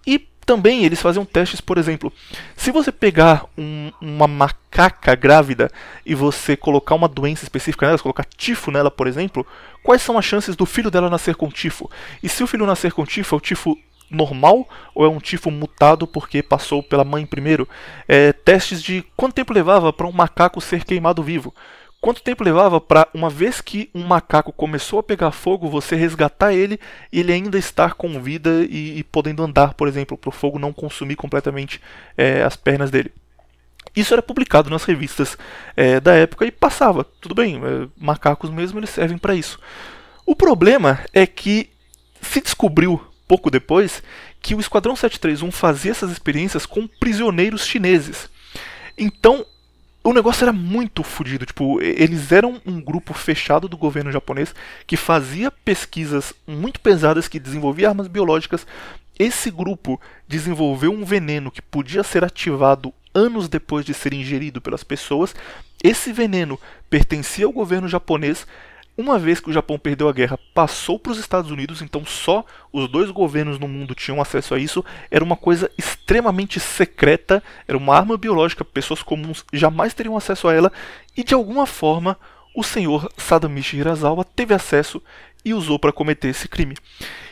E também eles faziam testes, por exemplo, se você pegar um, uma macaca grávida e você colocar uma doença específica nela, colocar tifo nela, por exemplo, quais são as chances do filho dela nascer com tifo? E se o filho nascer com tifo, é o tifo normal ou é um tifo mutado porque passou pela mãe primeiro? É, testes de quanto tempo levava para um macaco ser queimado vivo? Quanto tempo levava para, uma vez que um macaco começou a pegar fogo, você resgatar ele e ele ainda estar com vida e, e podendo andar, por exemplo, para o fogo não consumir completamente é, as pernas dele? Isso era publicado nas revistas é, da época e passava, tudo bem, é, macacos mesmo eles servem para isso. O problema é que se descobriu pouco depois que o Esquadrão 731 fazia essas experiências com prisioneiros chineses. Então o negócio era muito fodido. Tipo, eles eram um grupo fechado do governo japonês que fazia pesquisas muito pesadas, que desenvolvia armas biológicas. Esse grupo desenvolveu um veneno que podia ser ativado anos depois de ser ingerido pelas pessoas. Esse veneno pertencia ao governo japonês uma vez que o Japão perdeu a guerra, passou para os Estados Unidos, então só os dois governos no mundo tinham acesso a isso. Era uma coisa extremamente secreta, era uma arma biológica, pessoas comuns jamais teriam acesso a ela, e de alguma forma o senhor Sadamichi Hirasawa teve acesso e usou para cometer esse crime.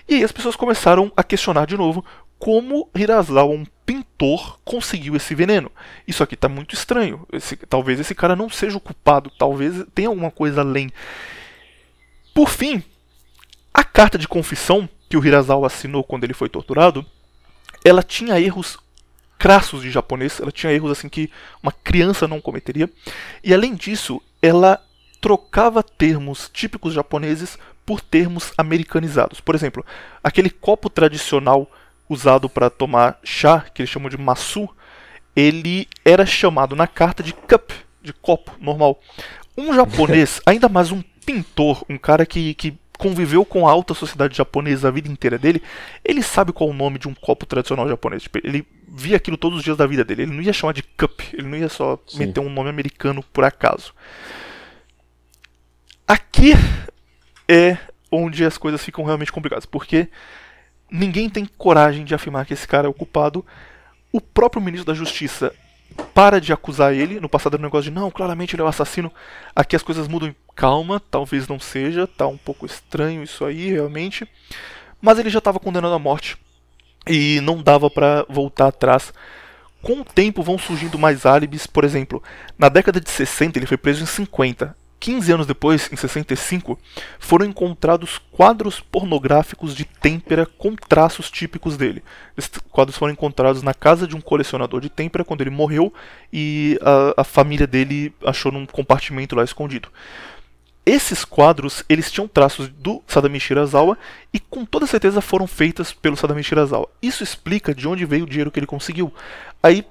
E aí as pessoas começaram a questionar de novo como Hirasawa, um pintor, conseguiu esse veneno. Isso aqui está muito estranho. Esse, talvez esse cara não seja o culpado, talvez tenha alguma coisa além. Por fim, a carta de confissão que o Hirasawa assinou quando ele foi torturado, ela tinha erros crassos de japonês, ela tinha erros assim que uma criança não cometeria. E além disso, ela trocava termos típicos japoneses por termos americanizados. Por exemplo, aquele copo tradicional usado para tomar chá, que eles chamam de masu, ele era chamado na carta de cup, de copo normal. Um japonês, ainda mais um pintor, um cara que, que conviveu com a alta sociedade japonesa a vida inteira dele, ele sabe qual é o nome de um copo tradicional japonês. Tipo, ele via aquilo todos os dias da vida dele. Ele não ia chamar de cup, ele não ia só Sim. meter um nome americano por acaso. Aqui é onde as coisas ficam realmente complicadas, porque ninguém tem coragem de afirmar que esse cara é o culpado. O próprio ministro da Justiça para de acusar ele. No passado era um negócio de não, claramente ele é o assassino. Aqui as coisas mudam. Calma, talvez não seja, tá um pouco estranho isso aí, realmente. Mas ele já estava condenado à morte e não dava para voltar atrás. Com o tempo vão surgindo mais álibis, por exemplo, na década de 60 ele foi preso em 50. 15 anos depois, em 65, foram encontrados quadros pornográficos de têmpera com traços típicos dele. Esses quadros foram encontrados na casa de um colecionador de têmpera quando ele morreu e a, a família dele achou num compartimento lá escondido. Esses quadros, eles tinham traços do Sadami Shirazawa e com toda certeza foram feitas pelo Sadami Shirazawa. Isso explica de onde veio o dinheiro que ele conseguiu. Aí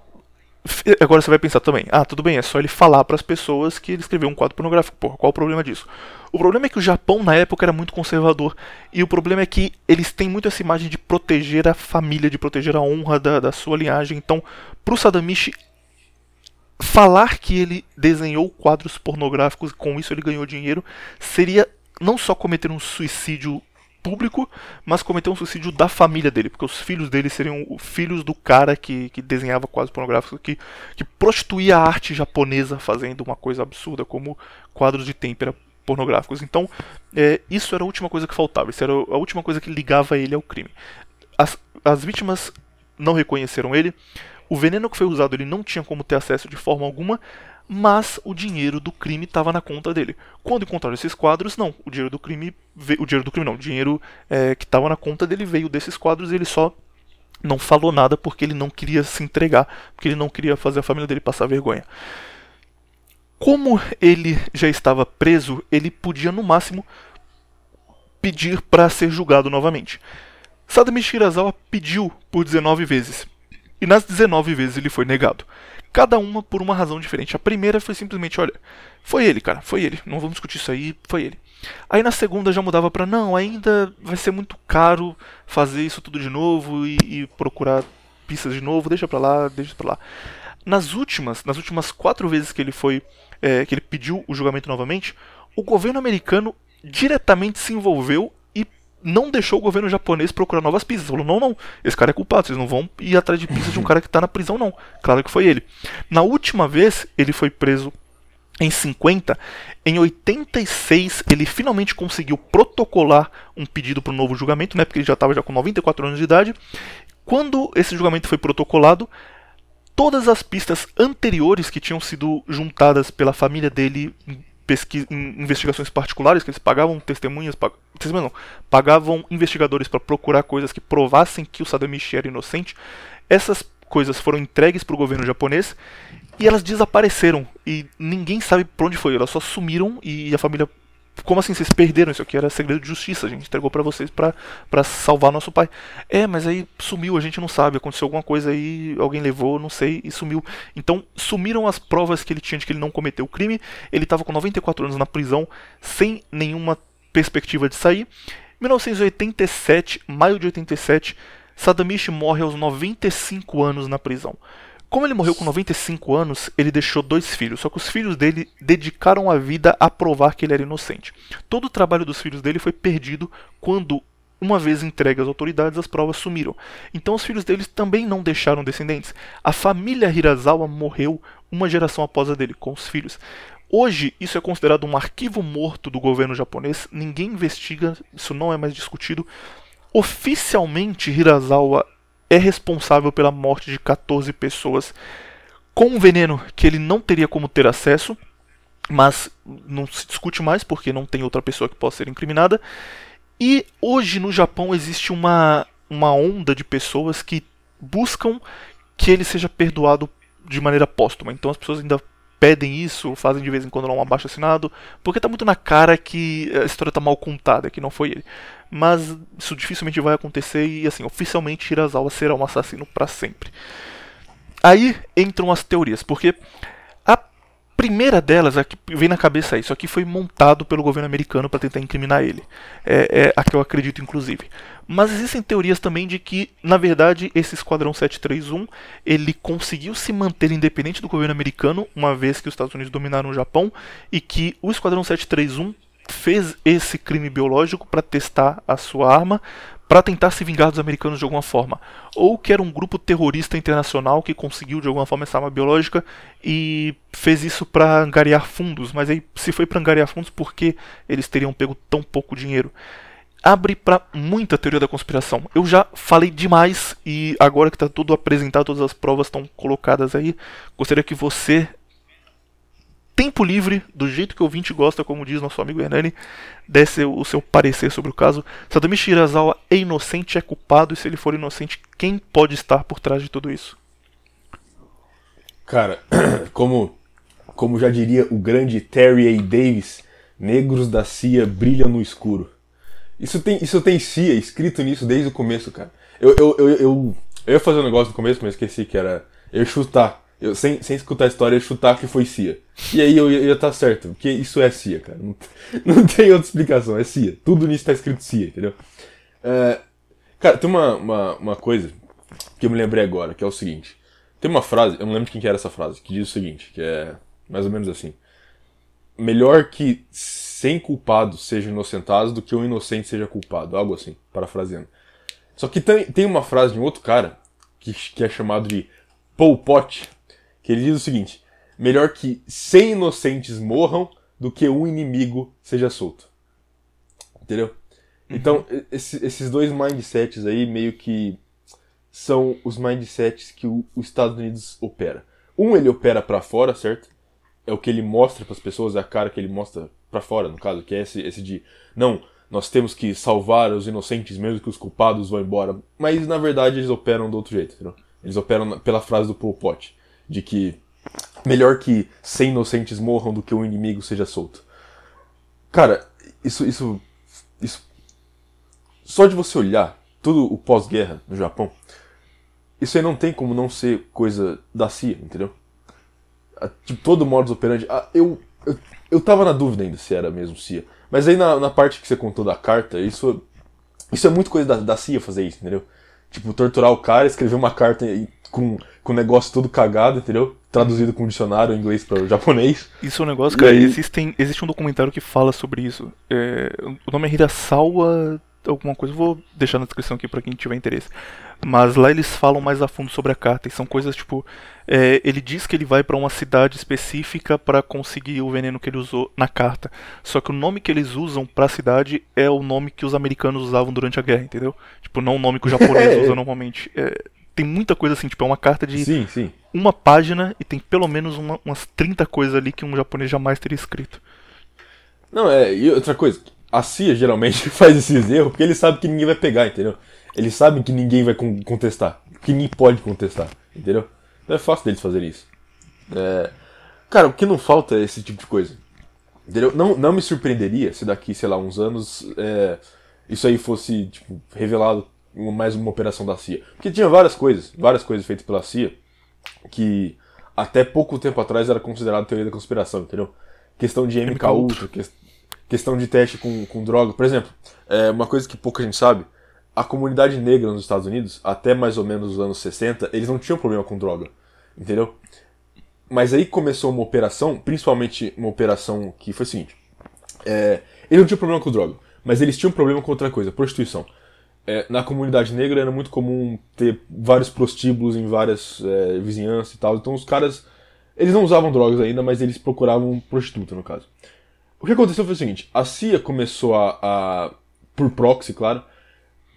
Agora você vai pensar também, ah, tudo bem, é só ele falar para as pessoas que ele escreveu um quadro pornográfico. Porra, qual o problema disso? O problema é que o Japão na época era muito conservador. E o problema é que eles têm muito essa imagem de proteger a família, de proteger a honra da, da sua linhagem. Então, pro Sadamichi, falar que ele desenhou quadros pornográficos com isso ele ganhou dinheiro seria não só cometer um suicídio público, mas cometeu um suicídio da família dele, porque os filhos dele seriam filhos do cara que, que desenhava quadros pornográficos, que, que prostituía a arte japonesa fazendo uma coisa absurda, como quadros de têmpera pornográficos. Então, é, isso era a última coisa que faltava, isso era a última coisa que ligava ele ao crime. As, as vítimas não reconheceram ele, o veneno que foi usado ele não tinha como ter acesso de forma alguma, mas o dinheiro do crime estava na conta dele. Quando encontraram esses quadros, não, o dinheiro do crime, veio, o dinheiro do crime não, o dinheiro é, que estava na conta dele veio desses quadros e ele só não falou nada porque ele não queria se entregar, porque ele não queria fazer a família dele passar vergonha. Como ele já estava preso, ele podia no máximo pedir para ser julgado novamente. Sadami Shirazawa pediu por 19 vezes, e nas 19 vezes ele foi negado. Cada uma por uma razão diferente. A primeira foi simplesmente, olha, foi ele, cara, foi ele. Não vamos discutir isso aí, foi ele. Aí na segunda já mudava para não, ainda vai ser muito caro fazer isso tudo de novo e, e procurar pistas de novo, deixa pra lá, deixa pra lá. Nas últimas, nas últimas quatro vezes que ele foi, é, que ele pediu o julgamento novamente, o governo americano diretamente se envolveu não deixou o governo japonês procurar novas pistas. Falou: não, não, esse cara é culpado, vocês não vão ir atrás de pistas de um cara que está na prisão, não. Claro que foi ele. Na última vez, ele foi preso em 50. Em 86, ele finalmente conseguiu protocolar um pedido para um novo julgamento, né, porque ele já estava já com 94 anos de idade. Quando esse julgamento foi protocolado, todas as pistas anteriores que tinham sido juntadas pela família dele pesquisa, investigações particulares, que eles pagavam testemunhas, pag, testemunhas não, pagavam investigadores para procurar coisas que provassem que o Sadamichi era inocente. Essas coisas foram entregues para o governo japonês e elas desapareceram e ninguém sabe para onde foi. Elas só sumiram e a família como assim vocês perderam isso aqui? Era segredo de justiça, a gente entregou para vocês para salvar nosso pai. É, mas aí sumiu, a gente não sabe, aconteceu alguma coisa aí, alguém levou, não sei, e sumiu. Então sumiram as provas que ele tinha de que ele não cometeu o crime. Ele estava com 94 anos na prisão, sem nenhuma perspectiva de sair. 1987, maio de 87, Sadamichi morre aos 95 anos na prisão. Como ele morreu com 95 anos, ele deixou dois filhos, só que os filhos dele dedicaram a vida a provar que ele era inocente. Todo o trabalho dos filhos dele foi perdido quando, uma vez entregue às autoridades, as provas sumiram. Então os filhos deles também não deixaram descendentes. A família Hirazawa morreu uma geração após a dele, com os filhos. Hoje, isso é considerado um arquivo morto do governo japonês, ninguém investiga, isso não é mais discutido. Oficialmente, Hirazawa é responsável pela morte de 14 pessoas com um veneno que ele não teria como ter acesso, mas não se discute mais porque não tem outra pessoa que possa ser incriminada. E hoje no Japão existe uma, uma onda de pessoas que buscam que ele seja perdoado de maneira póstuma. Então as pessoas ainda pedem isso, fazem de vez em quando lá um abaixo assinado, porque tá muito na cara que a história tá mal contada, que não foi ele. Mas isso dificilmente vai acontecer e assim, oficialmente Hirasawa será um assassino para sempre. Aí entram as teorias, porque a primeira delas, a que vem na cabeça isso aqui foi montado pelo governo americano para tentar incriminar ele. É, é a que eu acredito, inclusive. Mas existem teorias também de que, na verdade, esse Esquadrão 731 ele conseguiu se manter independente do governo americano, uma vez que os Estados Unidos dominaram o Japão, e que o Esquadrão 731 fez esse crime biológico para testar a sua arma, para tentar se vingar dos americanos de alguma forma. Ou que era um grupo terrorista internacional que conseguiu de alguma forma essa arma biológica e fez isso para angariar fundos. Mas aí, se foi para angariar fundos, por que eles teriam pego tão pouco dinheiro? Abre para muita teoria da conspiração. Eu já falei demais e agora que está tudo apresentado, todas as provas estão colocadas aí, gostaria que você tempo livre, do jeito que o ouvinte gosta, como diz nosso amigo Hernani, desse o seu parecer sobre o caso. Sadami Shirazawa é inocente, é culpado, e se ele for inocente, quem pode estar por trás de tudo isso? Cara, como, como já diria o grande Terry A. Davis, negros da CIA brilham no escuro. Isso tem, isso tem CIA escrito nisso desde o começo, cara. Eu, eu, eu, eu, eu ia fazer um negócio no começo, mas esqueci que era. Eu chutar. Eu, sem, sem escutar a história, eu chutar que foi CIA. E aí eu ia estar tá certo, porque isso é CIA, cara. Não, não tem outra explicação, é CIA. Tudo nisso tá escrito CIA, entendeu? É, cara, tem uma, uma, uma coisa que eu me lembrei agora, que é o seguinte. Tem uma frase, eu não lembro de quem que era essa frase, que diz o seguinte, que é mais ou menos assim. Melhor que 100 culpados sejam inocentados do que um inocente seja culpado, algo assim, parafraseando. Só que tem, tem uma frase de um outro cara, que, que é chamado de Pol Pot, que ele diz o seguinte: melhor que 100 inocentes morram do que um inimigo seja solto. Entendeu? Uhum. Então, esse, esses dois mindsets aí meio que são os mindsets que o, os Estados Unidos opera. Um ele opera para fora, certo? É o que ele mostra para as pessoas, é a cara que ele mostra para fora, no caso, que é esse, esse de não, nós temos que salvar os inocentes mesmo que os culpados vão embora. Mas na verdade eles operam do outro jeito, entendeu? Eles operam pela frase do Pol Pot, de que melhor que 100 inocentes morram do que um inimigo seja solto. Cara, isso isso isso só de você olhar tudo o pós-guerra no Japão, isso aí não tem como não ser coisa da CIA, entendeu? Tipo, todo o modus operandi. Ah, eu, eu, eu tava na dúvida ainda se era mesmo CIA. Mas aí na, na parte que você contou da carta, isso, isso é muito coisa da, da CIA fazer isso, entendeu? Tipo, torturar o cara, escrever uma carta com, com o negócio todo cagado, entendeu? Traduzido com dicionário em inglês para o japonês. Isso é um negócio, cara. Aí... Existem, existe um documentário que fala sobre isso. É, o nome é Hirasawa alguma coisa, vou deixar na descrição aqui para quem tiver interesse. Mas lá eles falam mais a fundo sobre a carta e são coisas tipo, é, ele diz que ele vai para uma cidade específica para conseguir o veneno que ele usou na carta. Só que o nome que eles usam para a cidade é o nome que os americanos usavam durante a guerra, entendeu? Tipo, não o nome que o japonês usa normalmente. É, tem muita coisa assim, tipo, é uma carta de sim, sim. uma página e tem pelo menos uma, umas 30 coisas ali que um japonês jamais teria escrito. Não, é, e outra coisa, a CIA geralmente faz esses erros porque eles sabem que ninguém vai pegar, entendeu? Eles sabem que ninguém vai contestar, que ninguém pode contestar, entendeu? Não é fácil deles fazerem isso. É... Cara, o que não falta é esse tipo de coisa. Entendeu? Não, não me surpreenderia se daqui, sei lá, uns anos é... isso aí fosse tipo, revelado mais uma operação da CIA. Porque tinha várias coisas, várias coisas feitas pela CIA que até pouco tempo atrás era considerado teoria da conspiração, entendeu? Questão de MK Ultra, questão de teste com, com droga. Por exemplo, é uma coisa que pouca gente sabe, a comunidade negra nos Estados Unidos, até mais ou menos os anos 60, eles não tinham problema com droga, entendeu? Mas aí começou uma operação, principalmente uma operação que foi o seguinte, é, eles não tinham problema com droga, mas eles tinham problema com outra coisa, prostituição. É, na comunidade negra era muito comum ter vários prostíbulos em várias é, vizinhanças e tal, então os caras, eles não usavam drogas ainda, mas eles procuravam prostituta, no caso. O que aconteceu foi o seguinte: a CIA começou a, a por proxy, claro,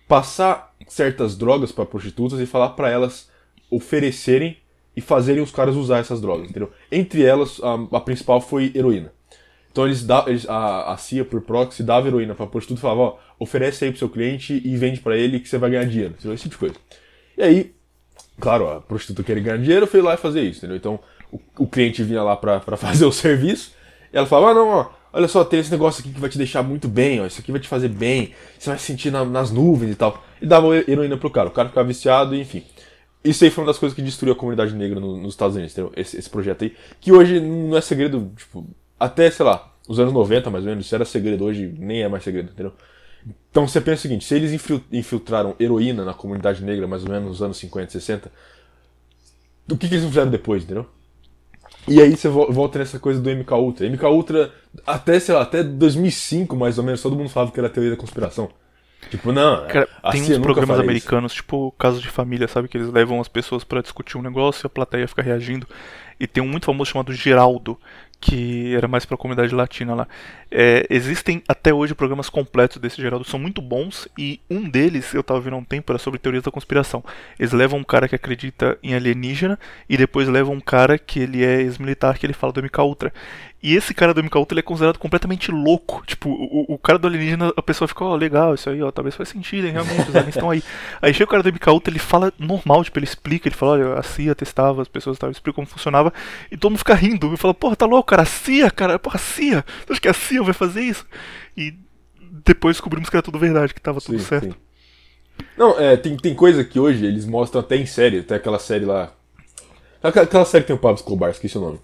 passar certas drogas para prostitutas e falar para elas oferecerem e fazerem os caras usar essas drogas, entendeu? Entre elas, a, a principal foi heroína. Então eles, da, eles a, a CIA por proxy dava heroína para prostituta e falava, ó, oferece aí pro seu cliente e vende para ele que você vai ganhar dinheiro, entendeu? esse tipo de coisa. E aí, claro, a prostituta queria ganhar dinheiro, foi lá e fazer isso, entendeu? Então o, o cliente vinha lá para fazer o serviço, e ela falava, ah, não, ó, olha só, tem esse negócio aqui que vai te deixar muito bem, ó, isso aqui vai te fazer bem, você vai se sentir na, nas nuvens e tal. E dava heroína pro cara, o cara ficava viciado, enfim. Isso aí foi uma das coisas que destruiu a comunidade negra no, nos Estados Unidos? Esse, esse, projeto aí, que hoje não é segredo, tipo, até, sei lá, os anos 90 mais ou menos, isso era segredo, hoje nem é mais segredo, entendeu? Então você pensa o seguinte, se eles infiltraram heroína na comunidade negra mais ou menos nos anos 50, 60, o que, que eles fizeram depois, entendeu? E aí você volta nessa coisa do MK Ultra. MK Ultra, até, sei lá, até 2005, mais ou menos, todo mundo falava que era teoria da conspiração. Tipo, não. Cara, tem uns programas americanos, isso. tipo Caso de Família, sabe? Que eles levam as pessoas para discutir um negócio e a plateia fica reagindo. E tem um muito famoso chamado Geraldo, que era mais para a comunidade latina lá. É, existem até hoje programas completos desse Geraldo, são muito bons, e um deles, eu estava vendo há um tempo, era sobre teorias da conspiração. Eles levam um cara que acredita em alienígena, e depois levam um cara que ele é ex-militar, que ele fala do MK Ultra. E esse cara do MK Ultra ele é considerado completamente louco. Tipo, o, o cara do alienígena, a pessoa fica, ó, oh, legal, isso aí, ó, talvez faz sentido, hein, realmente, os aliens estão aí. Aí chega o cara do MK Ultra, ele fala normal, tipo, ele explica, ele fala, olha, a CIA testava, as pessoas estavam, explica como funcionava, e todo mundo fica rindo, e fala, porra, tá louco, cara, a CIA, cara, porra, a CIA, você acha que a CIA vai fazer isso? E depois descobrimos que era tudo verdade, que tava tudo sim, certo. Sim. Não, é, tem, tem coisa que hoje eles mostram até em série, até aquela série lá. Aquela série que tem o Pablo Escobar, esqueci o nome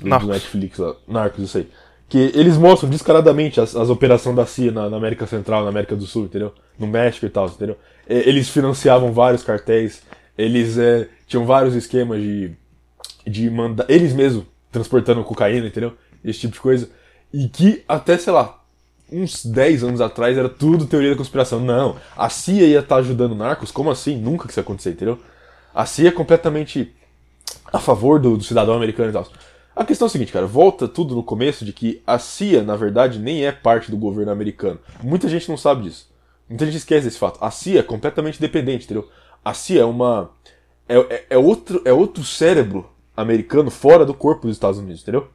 do, do Netflix lá, Narcos, isso aí. Que eles mostram descaradamente as, as operações da CIA na, na, América Central, na América do Sul, entendeu? No México e tal, entendeu? Eles financiavam vários cartéis, eles é, tinham vários esquemas de, de mandar. Eles mesmos transportando cocaína, entendeu? Esse tipo de coisa. E que até, sei lá, uns 10 anos atrás era tudo teoria da conspiração. Não, a CIA ia estar tá ajudando narcos? Como assim? Nunca que isso ia acontecer, entendeu? A CIA é completamente a favor do, do cidadão americano e tal. A questão é a seguinte, cara, volta tudo no começo de que a CIA, na verdade, nem é parte do governo americano. Muita gente não sabe disso. Muita gente esquece desse fato. A CIA é completamente dependente, entendeu? A CIA é uma. É, é, é outro, é outro cérebro americano fora do corpo dos Estados Unidos, entendeu?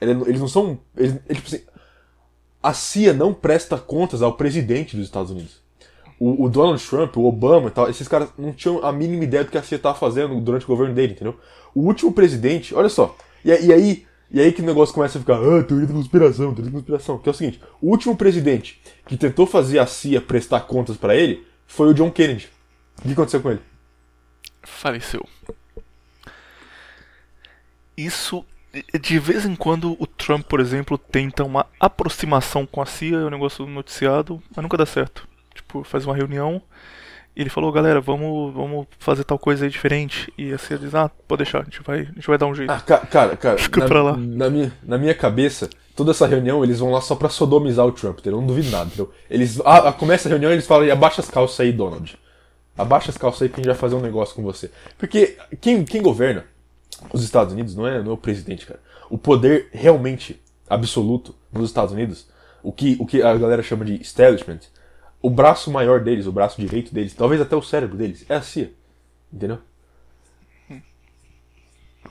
Eles não são. Eles, eles, tipo assim, a CIA não presta contas ao presidente dos Estados Unidos. O, o, Donald Trump, o Obama e tal, esses caras não tinham a mínima ideia do que a CIA estava fazendo durante o governo dele, entendeu? O último presidente, olha só, e, e, aí, e aí que o negócio começa a ficar, ah, teoria da conspiração, teoria da conspiração. Que é o seguinte: o último presidente que tentou fazer a CIA prestar contas para ele foi o John Kennedy. O que aconteceu com ele? Faleceu. Isso, de vez em quando, o Trump, por exemplo, tenta uma aproximação com a CIA, é um negócio noticiado, mas nunca dá certo. Tipo, faz uma reunião e ele falou, galera, vamos, vamos fazer tal coisa aí diferente. E a CIA diz, ah, pode deixar, a gente vai, a gente vai dar um jeito. Ah, cara, cara, Fica na, pra lá. Na, minha, na minha cabeça, toda essa reunião, eles vão lá só pra sodomizar o Trump, entendeu? Não duvido nada, entendeu? Eles, ah, começa a reunião e eles falam, abaixa as calças aí, Donald. Abaixa as calças aí que a gente vai fazer um negócio com você. Porque quem, quem governa os Estados Unidos não é, não é o presidente, cara. O poder realmente absoluto nos Estados Unidos, o que, o que a galera chama de establishment, o braço maior deles, o braço direito deles, talvez até o cérebro deles, é a CIA. Entendeu?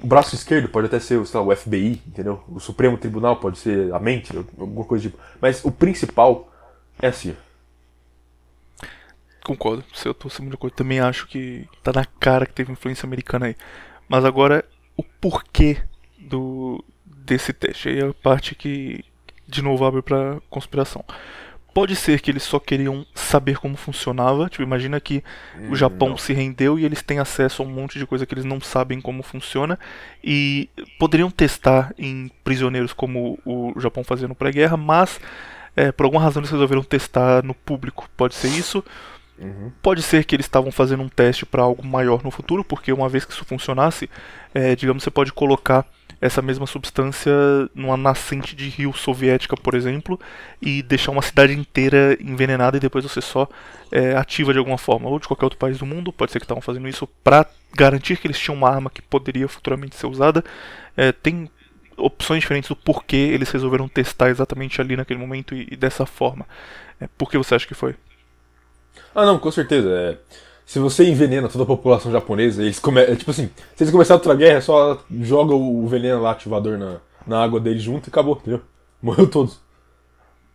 O braço esquerdo pode até ser lá, o FBI, entendeu? O Supremo Tribunal pode ser a mente, alguma coisa tipo. Mas o principal é a CIA. Concordo, se eu tô sendo de acordo, também acho que tá na cara que teve influência americana aí. Mas agora, o porquê do desse teste? Aí é a parte que, de novo, abre pra conspiração. Pode ser que eles só queriam saber como funcionava. Tipo, imagina que hum, o Japão não. se rendeu e eles têm acesso a um monte de coisa que eles não sabem como funciona. E poderiam testar em prisioneiros como o Japão fazia no pré-guerra, mas é, por alguma razão eles resolveram testar no público. Pode ser isso. Uhum. Pode ser que eles estavam fazendo um teste para algo maior no futuro, porque uma vez que isso funcionasse, é, digamos, você pode colocar essa mesma substância numa nascente de rio soviética, por exemplo, e deixar uma cidade inteira envenenada e depois você só é, ativa de alguma forma, ou de qualquer outro país do mundo. Pode ser que estavam fazendo isso para garantir que eles tinham uma arma que poderia futuramente ser usada. É, tem opções diferentes do porquê eles resolveram testar exatamente ali naquele momento e, e dessa forma. É, por que você acha que foi? Ah, não, com certeza. É se você envenena toda a população japonesa, eles come... É, tipo assim, se eles começarem outra guerra, só joga o veneno lá, ativador na, na água deles junto e acabou, entendeu? Morreu todos.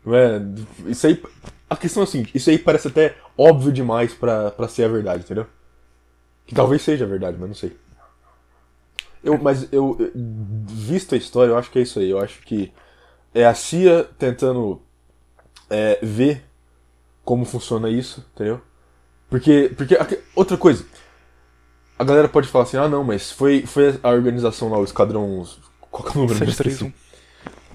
Não é? Isso aí. A questão é assim, isso aí parece até óbvio demais pra, pra ser a verdade, entendeu? Que talvez seja a verdade, mas não sei. Eu, mas eu, visto a história, eu acho que é isso aí. Eu acho que é a CIA tentando é, ver como funciona isso, entendeu? Porque, porque outra coisa, a galera pode falar assim, ah não, mas foi, foi a organização lá, o Esquadrão. Qual é o número? 731.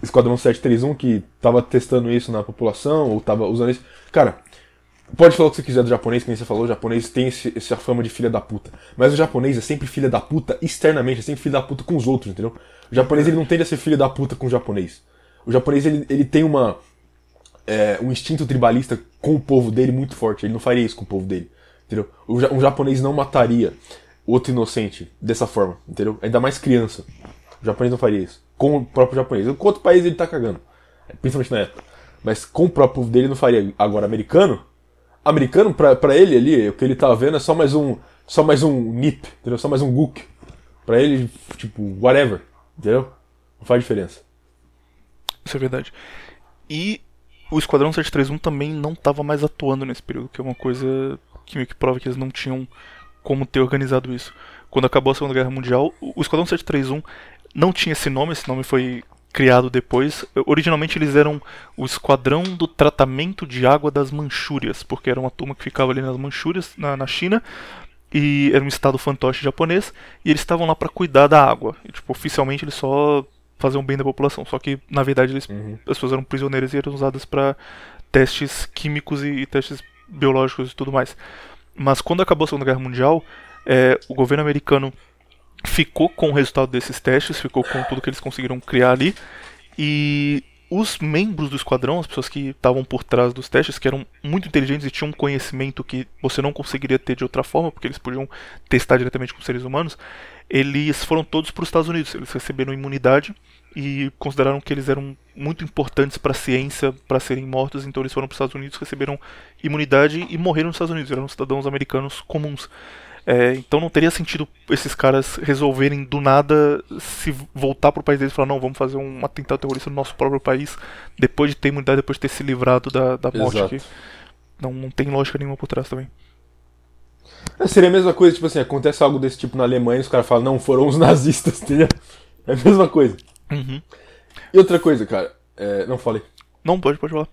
Esquadrão 731 que tava testando isso na população, ou tava usando isso. Cara, pode falar o que você quiser do japonês, que nem você falou, o japonês tem esse, essa fama de filha da puta. Mas o japonês é sempre filha da puta externamente, é sempre filha da puta com os outros, entendeu? O japonês ele não tende a ser filha da puta com o japonês. O japonês ele, ele tem uma é, um instinto tribalista com o povo dele muito forte. Ele não faria isso com o povo dele. Entendeu? Um japonês não mataria outro inocente dessa forma, entendeu? Ainda mais criança. O japonês não faria isso. Com o próprio japonês. Com outro país ele tá cagando. Principalmente na época. Mas com o próprio povo dele ele não faria. Agora, americano, americano, pra, pra ele ali, o que ele tá vendo é só mais um. Só mais um nip, entendeu? Só mais um gook. Pra ele, tipo, whatever. Entendeu? Não faz diferença. Isso é verdade. E o Esquadrão 731 também não estava mais atuando nesse período, que é uma coisa que meio que prova que eles não tinham como ter organizado isso. Quando acabou a Segunda Guerra Mundial, o Esquadrão 731 não tinha esse nome, esse nome foi criado depois. Originalmente eles eram o Esquadrão do Tratamento de Água das Manchúrias, porque era uma turma que ficava ali nas Manchúrias, na, na China, e era um estado fantoche japonês, e eles estavam lá para cuidar da água. E, tipo, oficialmente eles só faziam bem da população, só que na verdade eles, uhum. as pessoas eram prisioneiras e eram usadas para testes químicos e, e, testes biológicos e tudo mais. Mas quando acabou a Segunda Guerra Mundial, é, o governo americano ficou com o resultado desses testes, ficou com tudo que eles conseguiram criar ali, e os membros do esquadrão, as pessoas que estavam por trás dos testes, que eram muito inteligentes e tinham um conhecimento que você não conseguiria ter de outra forma, porque eles podiam testar diretamente com seres humanos, eles foram todos para os Estados Unidos. Eles receberam imunidade e consideraram que eles eram muito importantes para a ciência para serem mortos, então eles foram para os Estados Unidos, receberam imunidade e morreram nos Estados Unidos. Eram cidadãos americanos comuns. É, então não teria sentido esses caras resolverem do nada se voltar pro país deles e falar, não, vamos fazer um atentado terrorista no nosso próprio país, depois de ter imunidade, depois de ter se livrado da, da morte aqui. Não, não tem lógica nenhuma por trás também. É, seria a mesma coisa, tipo assim, acontece algo desse tipo na Alemanha e os caras falam, não, foram os nazistas, entendeu? É a mesma coisa. Uhum. E outra coisa, cara, é... não falei. Não, pode, pode falar.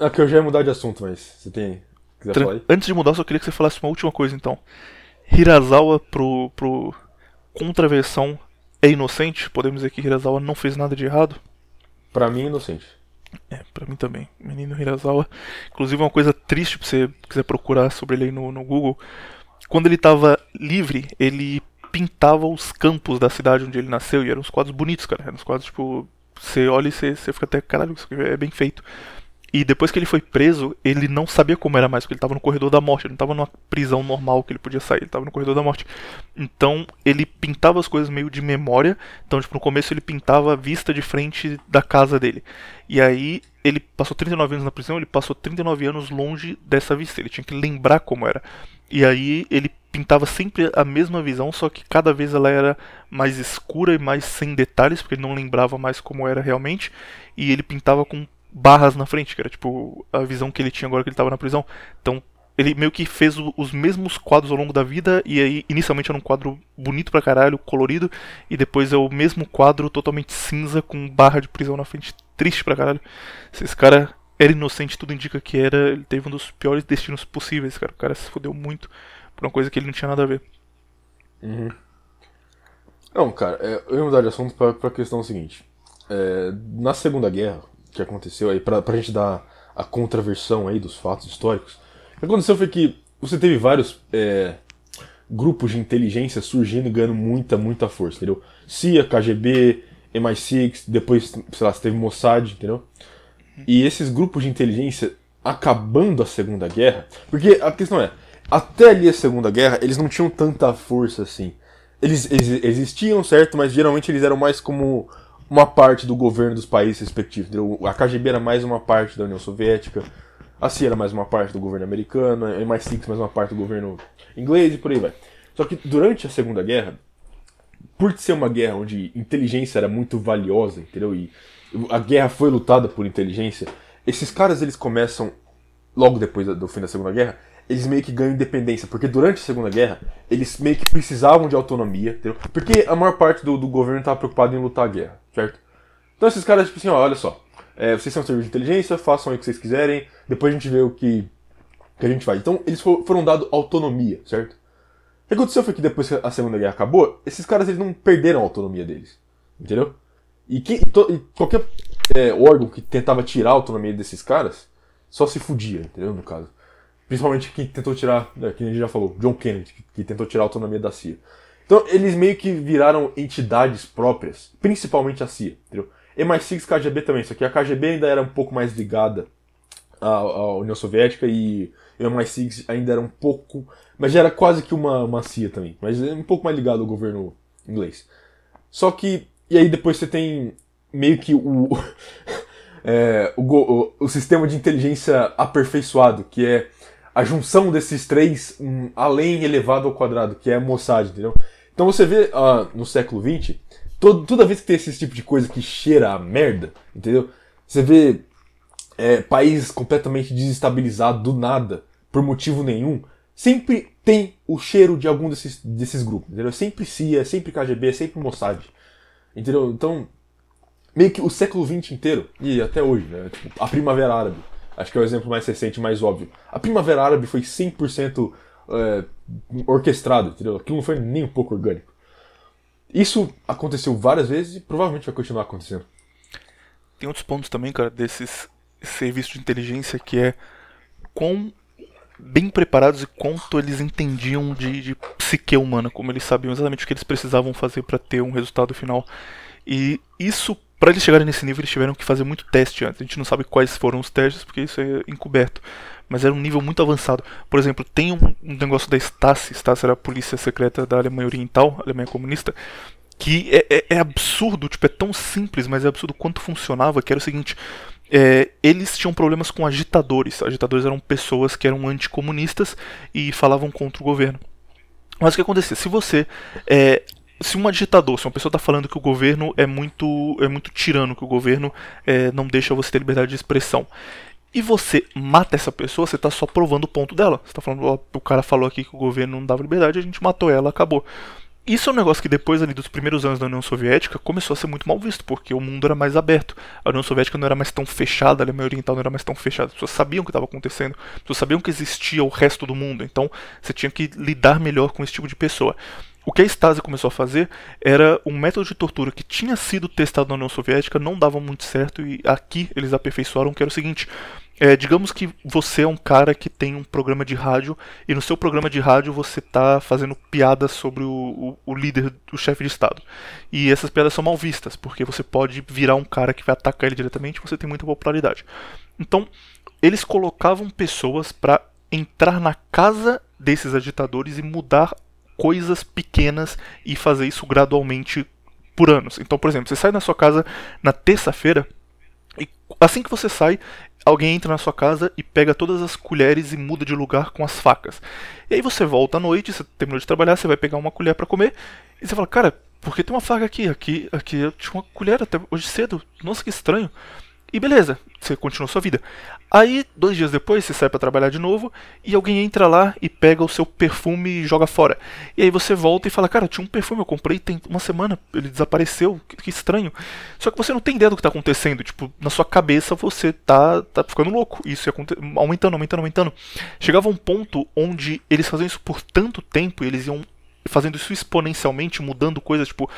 É que eu já ia mudar de assunto, mas você tem Antes de mudar, só queria que você falasse uma última coisa então. Hirazawa pro, pro contraversão é inocente? Podemos dizer que Hirazawa não fez nada de errado? Para mim, inocente. É, pra mim também. Menino Hirazawa. Inclusive, uma coisa triste pra você quiser procurar sobre ele aí no, no Google. Quando ele tava livre, ele pintava os campos da cidade onde ele nasceu. E eram uns quadros bonitos, cara. Eram uns quadros, tipo. Você olha e você, você fica até. Caralho, isso é bem feito. E depois que ele foi preso, ele não sabia como era mais, porque ele estava no corredor da morte, ele não estava numa prisão normal que ele podia sair, ele estava no corredor da morte. Então ele pintava as coisas meio de memória. Então, tipo, no começo ele pintava a vista de frente da casa dele. E aí ele passou 39 anos na prisão, ele passou 39 anos longe dessa vista, ele tinha que lembrar como era. E aí ele pintava sempre a mesma visão, só que cada vez ela era mais escura e mais sem detalhes, porque ele não lembrava mais como era realmente. E ele pintava com barras na frente, que era tipo a visão que ele tinha agora que ele estava na prisão. Então, ele meio que fez o, os mesmos quadros ao longo da vida, e aí inicialmente era um quadro bonito pra caralho, colorido, e depois é o mesmo quadro totalmente cinza com barra de prisão na frente, triste pra caralho. Se esse cara era inocente, tudo indica que era, ele teve um dos piores destinos possíveis, cara. O cara se fodeu muito por uma coisa que ele não tinha nada a ver. Uhum. Não, cara, é, eu ia mudar de assunto pra, pra questão seguinte. É, na Segunda Guerra, que aconteceu aí, pra, pra gente dar a contraversão aí dos fatos históricos. O que aconteceu foi que você teve vários é, grupos de inteligência surgindo e ganhando muita, muita força, entendeu? CIA, KGB, MI6, depois, sei lá, você teve Mossad, entendeu? E esses grupos de inteligência acabando a Segunda Guerra, porque a questão é, até ali a Segunda Guerra, eles não tinham tanta força assim. Eles, eles existiam, certo? Mas geralmente eles eram mais como uma parte do governo dos países respectivos. Entendeu? A KGB era mais uma parte da União Soviética, a CIA era mais uma parte do governo americano, a MI6 mais uma parte do governo inglês e por aí vai. Só que durante a Segunda Guerra, por ser uma guerra onde inteligência era muito valiosa, entendeu? E a guerra foi lutada por inteligência, esses caras eles começam logo depois do fim da Segunda Guerra eles meio que ganham independência, porque durante a Segunda Guerra, eles meio que precisavam de autonomia, entendeu? Porque a maior parte do, do governo estava preocupado em lutar a guerra, certo? Então esses caras, tipo assim, ó, olha só, é, vocês são serviço de inteligência, façam o que vocês quiserem, depois a gente vê o que, que a gente faz. Então eles foram dados autonomia, certo? O que aconteceu foi que depois que a Segunda Guerra acabou, esses caras eles não perderam a autonomia deles, entendeu? E, que, e, to, e qualquer é, órgão que tentava tirar a autonomia desses caras, só se fudia, entendeu? No caso. Principalmente quem tentou tirar, né, que a gente já falou, John Kennedy, que, que tentou tirar a autonomia da CIA. Então eles meio que viraram entidades próprias, principalmente a CIA, entendeu? MI6 KGB também, só que a KGB ainda era um pouco mais ligada à, à União Soviética e o MI6 ainda era um pouco, mas já era quase que uma, uma CIA também, mas é um pouco mais ligado ao governo inglês. Só que, e aí depois você tem meio que o, é, o, o, o sistema de inteligência aperfeiçoado, que é a junção desses três um, além elevado ao quadrado, que é a Mossad, entendeu? Então você vê uh, no século XX, todo, toda vez que tem esse tipo de coisa que cheira a merda, entendeu? Você vê é, países completamente desestabilizados do nada, por motivo nenhum, sempre tem o cheiro de algum desses, desses grupos, entendeu? Sempre CIA, sempre KGB, sempre Mossad, entendeu? Então, meio que o século XX inteiro, e até hoje, né? Tipo, a Primavera Árabe, acho que é o exemplo mais recente, mais óbvio. A Primavera Árabe foi 100% é, orquestrado, entendeu? Aquilo não foi nem um pouco orgânico. Isso aconteceu várias vezes e provavelmente vai continuar acontecendo. Tem outros pontos também, cara, desses serviços de inteligência que é quão bem preparados e quanto eles entendiam de, de psique humana, como eles sabiam exatamente o que eles precisavam fazer para ter um resultado final. E isso, para eles chegarem nesse nível, eles tiveram que fazer muito teste antes. A gente não sabe quais foram os testes, porque isso é encoberto. Mas era um nível muito avançado. Por exemplo, tem um, um negócio da Stasi, Stasi era a polícia secreta da Alemanha Oriental, Alemanha Comunista, que é, é, é, absurdo, tipo, é tão simples, mas é absurdo quanto funcionava, que era o seguinte, é, eles tinham problemas com agitadores. Agitadores eram pessoas que eram anticomunistas e falavam contra o governo. Mas o que acontecia? Se você é, se um agitador, se uma pessoa está falando que o governo é muito, é muito tirano, que o governo é, não deixa você ter liberdade de expressão, e você mata essa pessoa, você está só provando o ponto dela. Você está falando, ó, o cara falou aqui que o governo não dava liberdade, a gente matou ela, acabou. Isso é um negócio que depois ali dos primeiros anos da União Soviética começou a ser muito mal visto, porque o mundo era mais aberto. A União Soviética não era mais tão fechada, a Alemanha Oriental não era mais tão fechada. As pessoas sabiam o que estava acontecendo, as pessoas sabiam que existia o resto do mundo, então você tinha que lidar melhor com esse tipo de pessoa. O que a Stasi começou a fazer era um método de tortura que tinha sido testado na União Soviética, não dava muito certo, e aqui eles aperfeiçoaram, que era o seguinte: é, digamos que você é um cara que tem um programa de rádio e no seu programa de rádio você está fazendo piadas sobre o, o, o, líder, o chefe de Estado. E essas piadas são mal vistas, porque você pode virar um cara que vai atacar ele diretamente e você tem muita popularidade. Então, eles colocavam pessoas para entrar na casa desses agitadores e mudar coisas pequenas e fazer isso gradualmente por anos. Então, por exemplo, você sai da sua casa na terça-feira e assim que você sai, alguém entra na sua casa e pega todas as colheres e muda de lugar com as facas. E aí você volta à noite, você terminou de trabalhar, você vai pegar uma colher para comer e você fala: "Cara, por que tem uma faca aqui? Aqui, aqui eu tinha uma colher até hoje cedo. Nossa, que estranho". E beleza, você continua sua vida. Aí, dois dias depois, você sai para trabalhar de novo e alguém entra lá e pega o seu perfume e joga fora. E aí você volta e fala: Cara, tinha um perfume, eu comprei tem uma semana, ele desapareceu, que, que estranho. Só que você não tem ideia do que tá acontecendo. Tipo, na sua cabeça você tá, tá ficando louco. Isso ia aumentando, aumentando, aumentando. Chegava um ponto onde eles faziam isso por tanto tempo e eles iam fazendo isso exponencialmente, mudando coisas, tipo,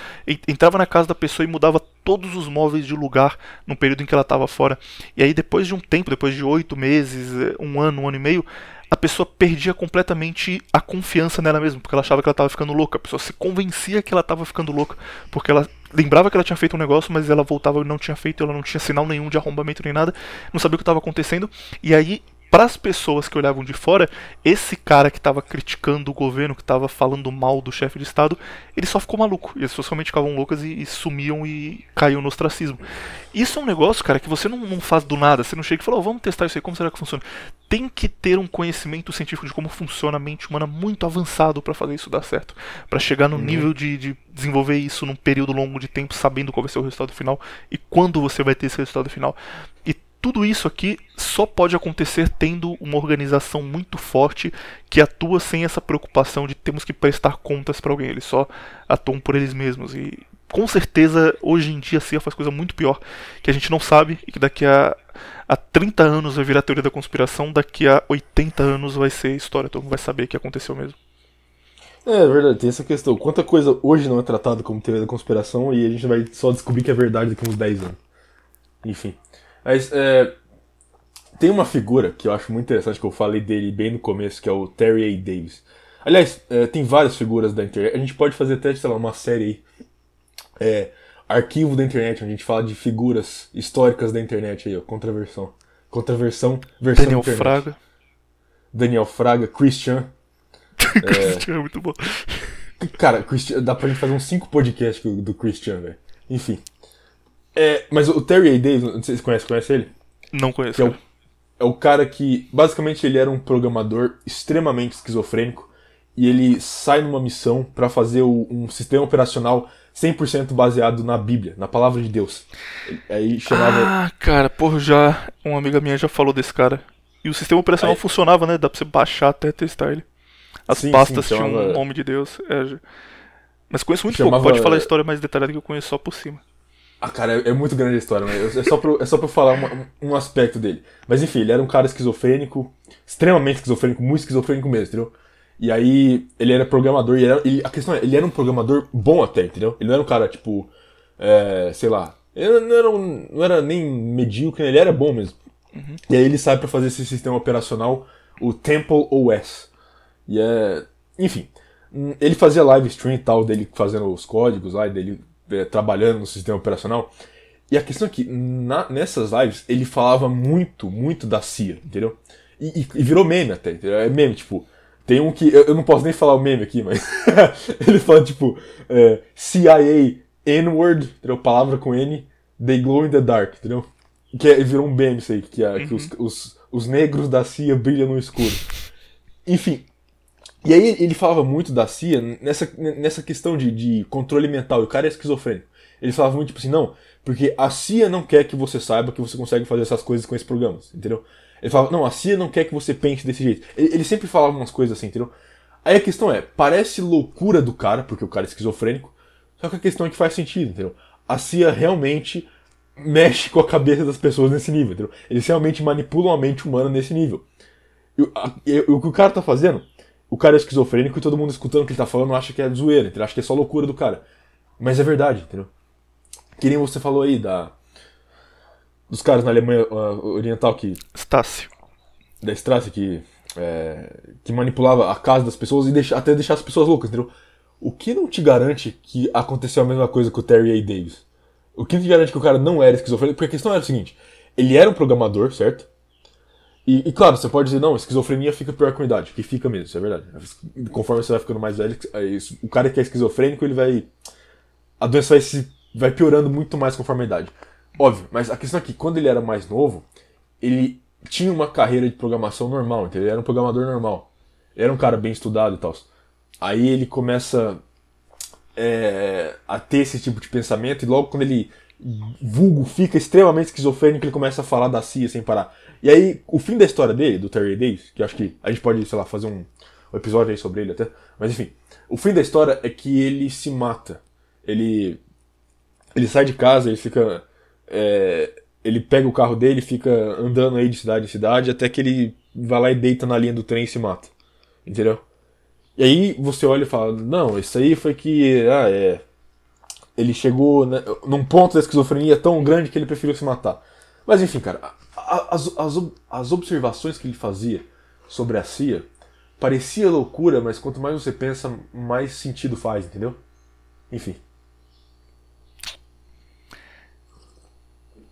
entrava na casa da pessoa e mudava todos os móveis de lugar no período em que ela estava fora. E aí, depois de um tempo, depois de oito meses, um ano, um ano e meio, a pessoa perdia completamente a confiança nela mesma, porque ela achava que ela estava ficando louca. A pessoa se convencia que ela estava ficando louca, porque ela lembrava que ela tinha feito um negócio, mas ela voltava e não tinha feito, ela não tinha sinal nenhum de arrombamento nem nada, não sabia o que estava acontecendo. E aí para as pessoas que olhavam de fora, esse cara que estava criticando o governo, que estava falando mal do chefe de Estado, ele só ficou maluco. E as pessoas realmente ficavam loucas e, e, sumiam e caíam no ostracismo. Isso é um negócio, cara, que você não, não faz do nada. Você não chega e fala, oh, vamos testar isso aí, como será que funciona? Tem que ter um conhecimento científico de como funciona a mente humana muito avançado para fazer isso dar certo. para chegar no uhum. nível de, de desenvolver isso num período longo de tempo, sabendo qual vai ser o resultado final e quando você vai ter esse resultado final. E tudo isso aqui só pode acontecer tendo uma organização muito forte que atua sem essa preocupação de temos que prestar contas para alguém. Eles só atuam por eles mesmos. E com certeza hoje em dia a CIA faz coisa muito pior que a gente não sabe e que daqui a, a 30 anos vai virar teoria da conspiração, daqui a 80 anos vai ser história, todo mundo vai saber que aconteceu mesmo. É, é verdade, tem essa questão. Quanta coisa hoje não é tratada como teoria da conspiração e a gente vai só descobrir que é verdade daqui a uns 10 anos. Enfim. Mas é, tem uma figura que eu acho muito interessante, que eu falei dele bem no começo, que é o Terry A. Davis. Aliás, é, tem várias figuras da internet. A gente pode fazer até, sei lá, uma série aí. É, arquivo da internet, onde a gente fala de figuras históricas da internet aí, ó. Contraversão. Contraversão, versão Daniel internet. Fraga. Daniel Fraga, Christian. Christian é muito bom. Cara, Christian, dá pra gente fazer uns 5 podcasts do Christian, velho. Enfim. É, mas o Terry A. Davis, não sei se você conhece, conhece ele? Não conheço. É o, é o cara que, basicamente, ele era um programador extremamente esquizofrênico e ele sai numa missão para fazer o, um sistema operacional 100% baseado na Bíblia, na palavra de Deus. Aí chamava. Ah, cara, porra, já. Uma amiga minha já falou desse cara. E o sistema operacional Aí- funcionava, né? Dá pra você baixar até testar ele. As Sim, pastas sim, tinham chamava- um nome de Deus. é, Mas conheço muito Chamava- pouco. Pode falar a história mais detalhada que eu conheço só por cima. Ah, cara, é, é muito grande a história, mas é só pra, eu- é só pra eu falar uma- um aspecto dele. Mas enfim, ele era um cara esquizofrênico, extremamente esquizofrênico, muito esquizofrênico mesmo, entendeu? E aí, ele era programador, e era- a questão é, ele era um programador bom até, entendeu? Ele não era um cara, tipo, é, sei lá, ele não era, um- não era nem medíocre, ele era bom mesmo. E aí ele sai pra fazer esse sistema operacional, o Temple OS. E é. Enfim. hum, Ele fazia live stream e tal, dele fazendo os códigos lá, dele é, trabalhando no sistema operacional. E a questão é que na- nessas lives ele falava muito, muito da CIA, entendeu? E, e- e virou meme até, entendeu? É meme, tipo. Tem um que. Eu, eu não posso nem falar o meme aqui, mas. ele fala, tipo. é, CIA N-word, entendeu? Palavra com N, they glow in the dark, entendeu? Que é- virou um meme isso aí, que, é, que os, os, os negros da CIA brilham no escuro. Enfim. E aí ele falava muito da CIA nessa, nessa questão de, de controle mental. E o cara é esquizofrênico. Ele falava muito tipo assim, não, porque a CIA não quer que você saiba que você consegue fazer essas coisas com esses programas, entendeu? Ele falava, não, a CIA não quer que você pense desse jeito. Ele, ele sempre falava umas coisas assim, entendeu? Aí a questão é, parece loucura do cara, porque o cara é esquizofrênico, só que a questão é que faz sentido, entendeu? A CIA realmente mexe com a cabeça das pessoas nesse nível, entendeu? Eles realmente manipulam a mente humana nesse nível. E a- e o que o cara tá fazendo, o cara é esquizofrênico e todo mundo escutando o que ele tá falando acha que é zoeira, entendeu? Acha que é só loucura do cara. Mas é verdade, entendeu? Que nem você falou aí da. Dos caras na Alemanha ah, Oriental que. Stácio. Da Strasse que. é, que manipulava a casa das pessoas e deixa, até deixar as pessoas loucas, entendeu? O que não te garante que aconteceu a mesma coisa com o Terry A. Davis? O que não te garante que o cara não era esquizofrênico? Porque a questão era o seguinte: ele era um programador, certo? E, e, claro, você pode dizer, não, esquizofrenia fica pior com a idade, que fica mesmo, isso é verdade. Conforme você vai ficando mais velho, é o cara que é esquizofrênico, ele vai. A doença vai, se, vai piorando muito mais conforme a idade. Óbvio, mas a questão é que quando ele era mais novo, ele tinha uma carreira de programação normal, entendeu? Ele era um programador normal. Ele era um cara bem estudado e tal. Aí ele começa é, a ter esse tipo de pensamento e logo quando ele vulgo fica extremamente esquizofrênico, ele começa a falar da CIA sem parar. E aí, o fim da história dele, do Terry Davis, que acho que a gente pode, sei lá, fazer um, um episódio aí sobre ele até, mas enfim, o fim da história é que ele se mata. Ele ele sai de casa, ele fica é, ele pega o carro dele, fica andando aí de cidade em cidade até que ele vai lá e deita na linha do trem e se mata. Entendeu? E aí você olha e fala, não, isso aí foi que. Ah, é. Ele chegou né, num ponto da esquizofrenia tão grande que ele preferiu se matar. Mas enfim, cara, as, as, as observações que ele fazia sobre a CIA parecia loucura, mas quanto mais você pensa, mais sentido faz, entendeu? Enfim.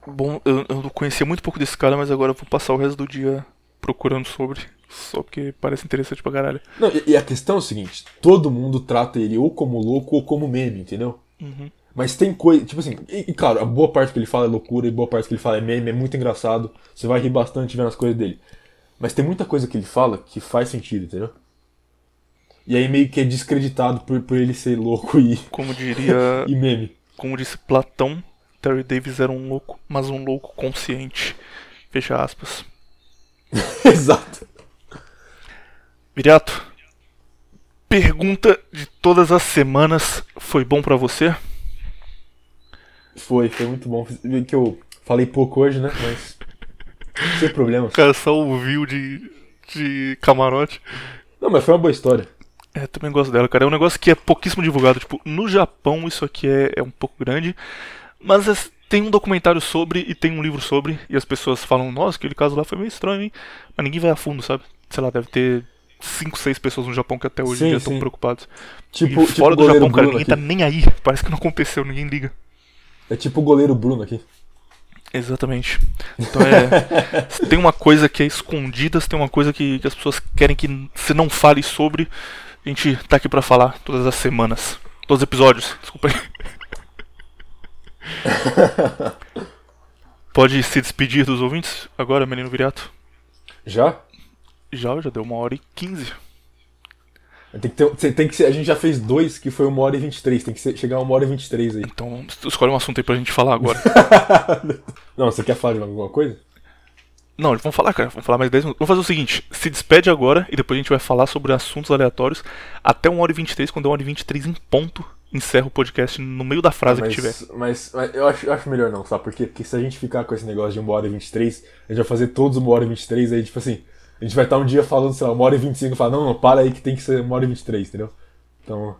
Bom, eu, eu conhecia muito pouco desse cara, mas agora eu vou passar o resto do dia procurando sobre. Só porque parece interessante pra caralho. Não, e, e a questão é o seguinte: todo mundo trata ele ou como louco ou como meme, entendeu? Mas tem coisa, tipo assim, e, e claro, a boa parte que ele fala é loucura e boa parte que ele fala é meme, é muito engraçado. Você vai rir bastante vendo as coisas dele. Mas tem muita coisa que ele fala que faz sentido, entendeu? E aí meio que é descreditado por, por ele ser louco e, Como diria. e meme. como disse Platão, Terry Davis era um louco, mas um louco consciente. Fecha aspas. Exato. Viriato, pergunta de todas as semanas foi bom pra você? Foi, foi muito bom. Que eu falei pouco hoje, né? Mas. Sem problemas. O cara só ouviu de, de camarote. Não, mas foi uma boa história. É, também gosto dela, cara. É um negócio que é pouquíssimo divulgado. Tipo, no Japão isso aqui é, é um pouco grande. Mas é- tem um documentário sobre e tem um livro sobre. E as pessoas falam, nossa, aquele caso lá foi meio estranho, hein? Mas ninguém vai a fundo, sabe? Sei lá, deve ter 5, 6 pessoas no Japão que até hoje Sim, estão preocupados. Tipo, e tipo fora o do Japão, cara, Bruno ninguém tá aqui. nem aí. Parece que não aconteceu, ninguém liga. É tipo o goleiro Bruno aqui. Exatamente. Então é. tem uma coisa que é escondida, tem uma coisa que, que as pessoas querem que você não fale sobre. A gente tá aqui pra falar todas as semanas. Todos os episódios, desculpa aí. Pode se despedir dos ouvintes agora, menino Viriato? Já? Já, já deu uma hora e quinze. Tem que ter, tem que ser, a gente já fez dois que foi 1 hora e 23, tem que ser, chegar a 1 hora e 23 aí. Então, escolhe um assunto aí pra gente falar agora. Não, você quer falar de alguma coisa? Não, vamos falar, cara. Vamos falar mais 10 minutos. Vamos fazer o seguinte: se despede agora e depois a gente vai falar sobre assuntos aleatórios até 1 hora e 23, quando é 1 hora e 23 em ponto. Encerra o podcast no meio da frase mas, que tiver. Mas, mas eu, acho, eu acho melhor não, sabe por quê? Porque se a gente ficar com esse negócio de 1 hora e 23, a gente vai fazer todos 1 hora e 23, aí tipo assim, a gente vai estar um dia falando, sei lá, 1 hora e 25 e falar, não, não, para aí que tem que ser 1 hora e 23, entendeu? Então.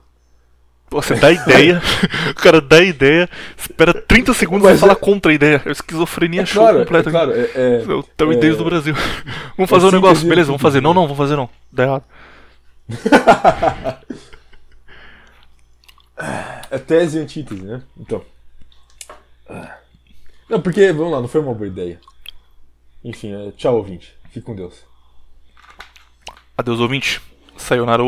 Você dá ideia, o cara dá ideia, espera 30 segundos Mas e fala é- contra a ideia. É esquizofrenia É show claro, é completa. claro, é, é, Então, é- ideias do Brasil. Vamos fazer um síntese negócio, beleza, vamos fazer. Não, não, vamos fazer não. Dá errado. É tese e antítese, né? Então. Não, porque, vamos lá, não foi uma boa ideia. Enfim, é, tchau, ouvinte. Fique com Deus. Adeus, ouvinte. Sayonara.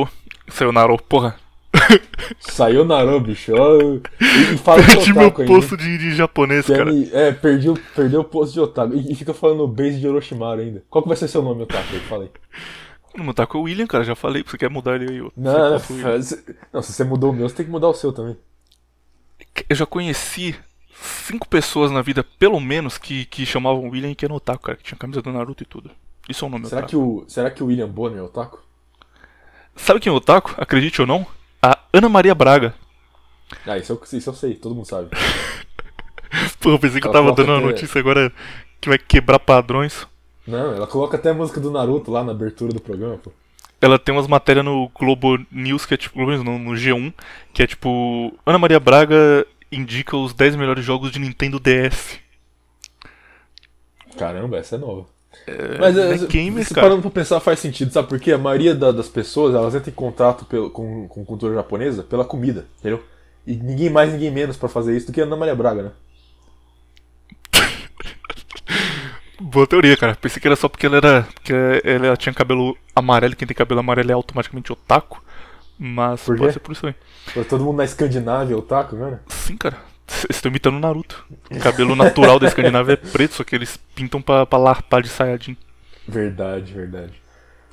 Sayonara, porra. Sayonara, bicho. ó. E, fala Perdi meu posto de, de japonês, cara. É, perdi, o- perdeu o posto de otaku. E, e fica falando base de Orochimaru ainda. Qual que vai ser seu nome, otaku? aí. No meu taco é o William, cara. Já falei. Você quer mudar ele aí? eu- Não, não, faz- não, se você mudou o meu, você tem que mudar o seu também. Eu já conheci cinco pessoas na vida, pelo menos, que, que chamavam William e que era otaku, cara. Que tinha camisa do Naruto e tudo. Isso é o nome Será otaku. que, o, será que o William Bonner é otaku? Sabe quem é otaku? Acredite ou não? A Ana Maria Braga. Ah, isso eu, isso eu sei, todo mundo sabe. Pô, eu pensei que eu Ela tava coloca dando uma até- notícia agora que vai quebrar padrões. Não, ela coloca até a música do Naruto lá na abertura do programa, pô. Ela tem umas matérias no Globo News, que é tipo, não, no G1, que é tipo, Ana Maria Braga indica os 10 melhores jogos de Nintendo DS. Caramba, essa é nova. Mas é é, gamer, se parando pra pensar faz sentido, sabe por quê? A maioria da- das pessoas, elas entram em contato pelo- com, com cultura japonesa pela comida, entendeu? E ninguém mais, ninguém menos pra fazer isso do que a Ana Maria Braga, né? Boa teoria, cara. Pensei que era só porque ela era. Porque ela tinha cabelo amarelo, quem tem cabelo amarelo é automaticamente otaku. Mas Por pode ser por isso aí. Todo mundo na Escandinávia, otaku, né? Sim, cara. Vocês estão imitando o Naruto. O cabelo natural da Escandinávia é preto, só que eles pintam pra, pra larpar de Saiyajin. Verdade, verdade.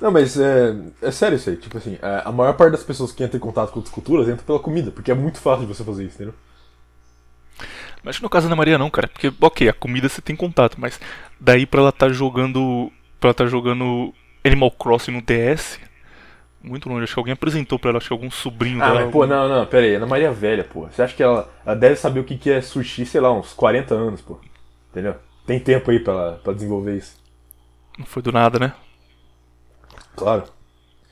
Não, mas é, é sério isso aí. Tipo assim, é, a maior parte das pessoas que entram em contato com outras culturas entra pela comida, porque é muito fácil de você fazer isso, entendeu? Mas no caso da Maria não, cara. Porque, ok, a comida você tem contato, mas daí pra ela tá jogando. Pra ela tá jogando Animal Crossing no DS. Muito longe, acho que alguém apresentou pra ela, acho que algum sobrinho Ah, dela. mas pô, algum- não, não, pera aí, Ana Maria é velha, pô. Você acha que ela, ela deve saber o que que é sushi, sei lá, uns 40 anos, pô. Entendeu? Tem tempo aí pra, ela- pra desenvolver isso. Não foi do nada, né? Claro.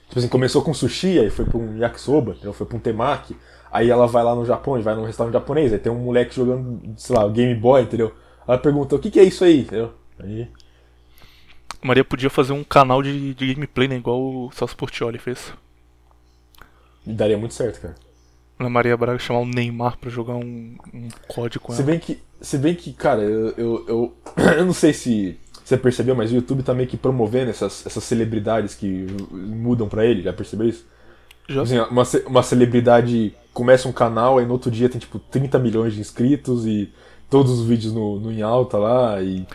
Tipo assim, começou com sushi, aí foi pra um yakisoba, entendeu? Foi pra um temaki. Aí ela vai lá no Japão, e vai num restaurante japonês, aí tem um moleque jogando, sei lá, Game Boy, entendeu? Ela pergunta, o que que é isso aí, entendeu? Aí... Maria podia fazer um canal de, de gameplay, né? Igual o Celso Portioli fez. daria muito certo, cara. Ana Maria Braga chamar o Neymar pra jogar um, um COD com Se ela. bem que, se bem que cara, eu, eu, eu, eu não sei se você percebeu, mas o YouTube tá meio que promovendo essas, essas celebridades que mudam pra ele, já percebeu isso? Já Assim, uma, uma celebridade começa um canal, aí no outro dia tem tipo 30 milhões de inscritos e todos os vídeos no, no em alta lá e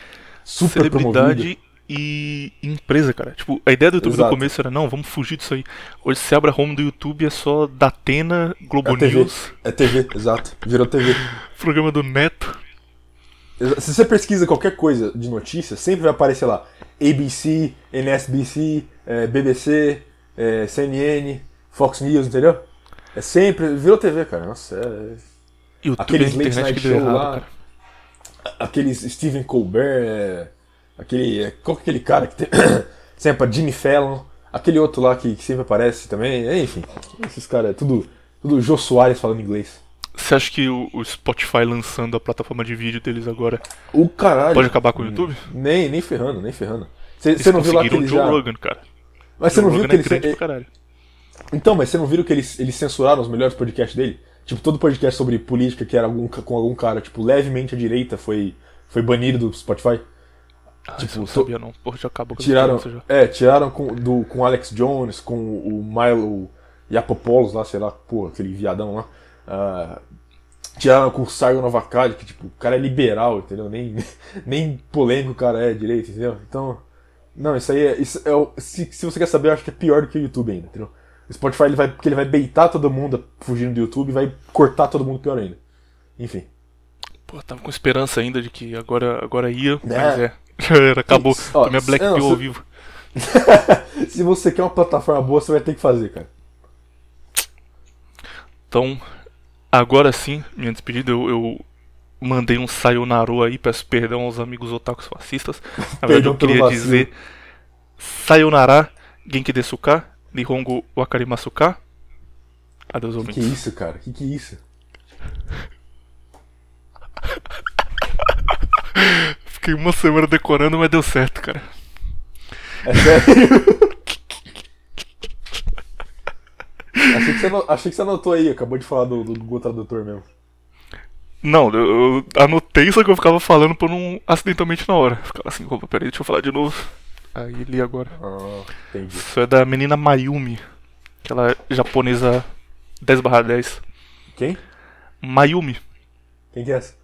super promovido. E empresa, cara. Tipo, a ideia do YouTube Exato. no começo era, não, vamos fugir disso aí. Hoje você abre a home do YouTube é só Datena, Globo É TV. News, É TV, exato. Virou TV. programa do Neto. Se você pesquisa qualquer coisa de notícia, sempre vai aparecer lá ABC, NSBC, eh, BBC, eh, CNN, Fox News, entendeu? É sempre. Virou TV, cara. Nossa, é. YouTube Aqueles é late night show errado, lá. cara. Aqueles Stephen Colbert, é, aquele. é, Qual que é aquele cara que tem. sempre Jimmy Fallon, aquele outro lá que, que sempre aparece também. é, Enfim, esses caras, é tudo. Tudo Jô Soares falando inglês. Você acha que o, o Spotify lançando a plataforma de vídeo deles agora O caralho. pode acabar com o YouTube? Nem, nem ferrando, nem ferrando. Você não viu lá que eles Joe já... Rogan, cara. Mas você não viu Rogan que é eles... caralho. Então, mas você não viu que eles, eles censuraram os melhores podcasts dele? Tipo, todo podcast sobre política que era algum, com algum cara, tipo, levemente à direita foi, foi banido do Spotify. Ah, tipo, não sabia não. Porra, já acabou com Tiraram, já. é, tiraram com, do, com Alex Jones, com o Milo Yapopoulos lá, sei lá, pô, aquele viadão lá. Ah, tiraram com o Sargon Novakali, que tipo, o cara é liberal, entendeu? Nem, nem polêmico o cara é direito, entendeu? Então, não, isso aí é, isso é se, se você quer saber, eu acho que é pior do que o YouTube ainda, entendeu? O Spotify ele vai, porque ele vai beitar todo mundo fugindo do YouTube e vai cortar todo mundo pior ainda. Enfim. Pô, tava com esperança ainda de que agora, agora ia, mas É. acabou. Ó, Tomei a Black Pill ao se- vivo. Se você quer uma plataforma boa, você vai ter que fazer, cara. Então, agora sim, minha despedida, eu, eu mandei um sayonaro aí, peço perdão aos amigos otakus fascistas. Na verdade, eu queria dizer sayonara, genki desuka, nihongo wakarimasuka. Adeus, Que que é ouvintes. isso, cara? Que que é isso? Fiquei uma semana decorando, mas deu certo, cara. É sério? achei, que você ano- achei que você anotou aí, acabou de falar do, do Google Tradutor mesmo. Não, eu, eu anotei, só que eu ficava falando por não acidentalmente na hora. Ficava assim, opa, peraí, deixa eu falar de novo. Aí li agora. Ah, entendi. Isso é da menina Mayumi, aquela japonesa 10 10. Quem? Mayumi. Quem que é essa?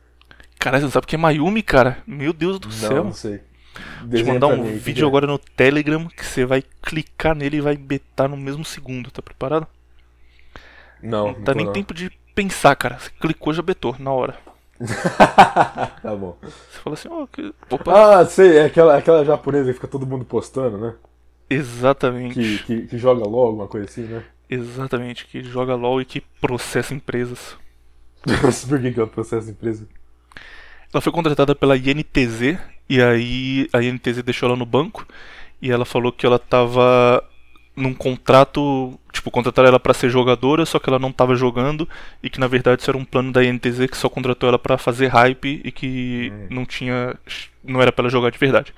Caralho, você não sabe o que é Mayumi, cara? Meu Deus do Não, céu. não sei. Te Desenha mandar um mim vídeo que agora no Telegram que você vai clicar nele e vai betar no mesmo segundo, tá preparado? Não, Não dá nem não. tempo de pensar, cara. Você clicou, já betou, na hora. tá bom. Você fala assim, ó, que... opa, Ah, sei, é aquela, aquela japonesa que fica todo mundo postando, né? exatamente. Que, que, que joga LOL, alguma coisa assim, né? Exatamente, que joga LOL e que processa empresas. Por que que é o processo de empresa? Ela foi contratada pela INTZ e aí a INTZ deixou ela no banco e ela falou que ela tava num contrato, tipo, contrataram ela pra ser jogadora, só que ela não tava jogando e que na verdade isso era um plano da INTZ que só contratou ela pra fazer hype e que não tinha não era pra ela jogar de verdade.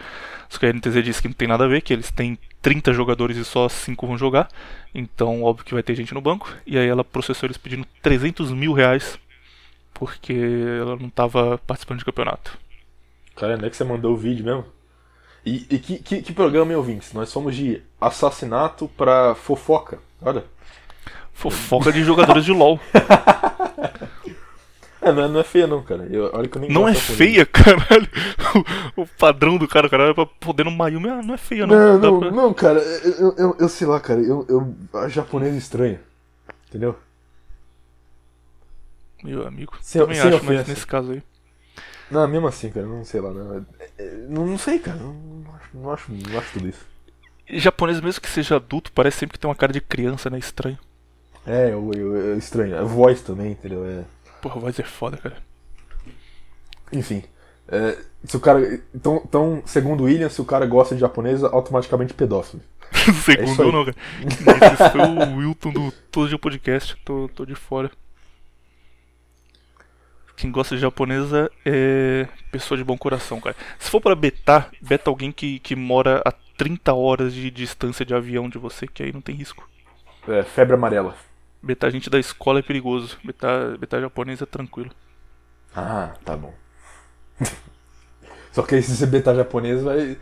Só que a INTZ disse que não tem nada a ver, que eles têm 30 jogadores e só 5 vão jogar. Então, óbvio que vai ter gente no banco. E aí ela processou eles pedindo 300 mil reais porque ela não tava participando de campeonato. Cara, onde é que você mandou o vídeo mesmo? E, e que, que, que programa, hein, ouvintes? Nós fomos de assassinato pra fofoca. Olha. Fofoca de jogadores de LoL. É, não é, não é feia não, cara. Eu, olha que eu nem Não é feia, caralho. O, o padrão do cara, cara pra poder no Mayumi. Ah, não é feia, não. Não, não, pra- não, cara, eu, eu, eu sei lá, cara, eu, eu a japonesa estranha. Entendeu? Meu amigo. Sem- também sem acho, mas ofensa. nesse caso aí. Não, mesmo assim, cara, não sei lá, né? É, é, Não, não sei, cara. Não, não acho, não, acho, não acho tudo isso. E japonês, mesmo que seja adulto, parece sempre que tem uma cara de criança, né? Estranho. É, eu, eu, eu- estranho. A voz também, entendeu? É. Porra, a voz é foda, cara. Enfim. é, se o cara. Então, então, segundo o William, se o cara gosta de japonesa, automaticamente pedófilo. Segundo eu não, cara. Esse foi o Wilton do Todo Dia Podcast. Tô, tô de fora. Quem gosta de japonesa é pessoa de bom coração, cara. Se for pra betar, beta alguém que, que mora a 30 horas de distância de avião de você, que aí não tem risco. É, febre amarela. Betar gente da escola é perigoso. Betar, betar japonês é tranquilo. Ah, tá bom. Só que aí se você betar japonês, vai.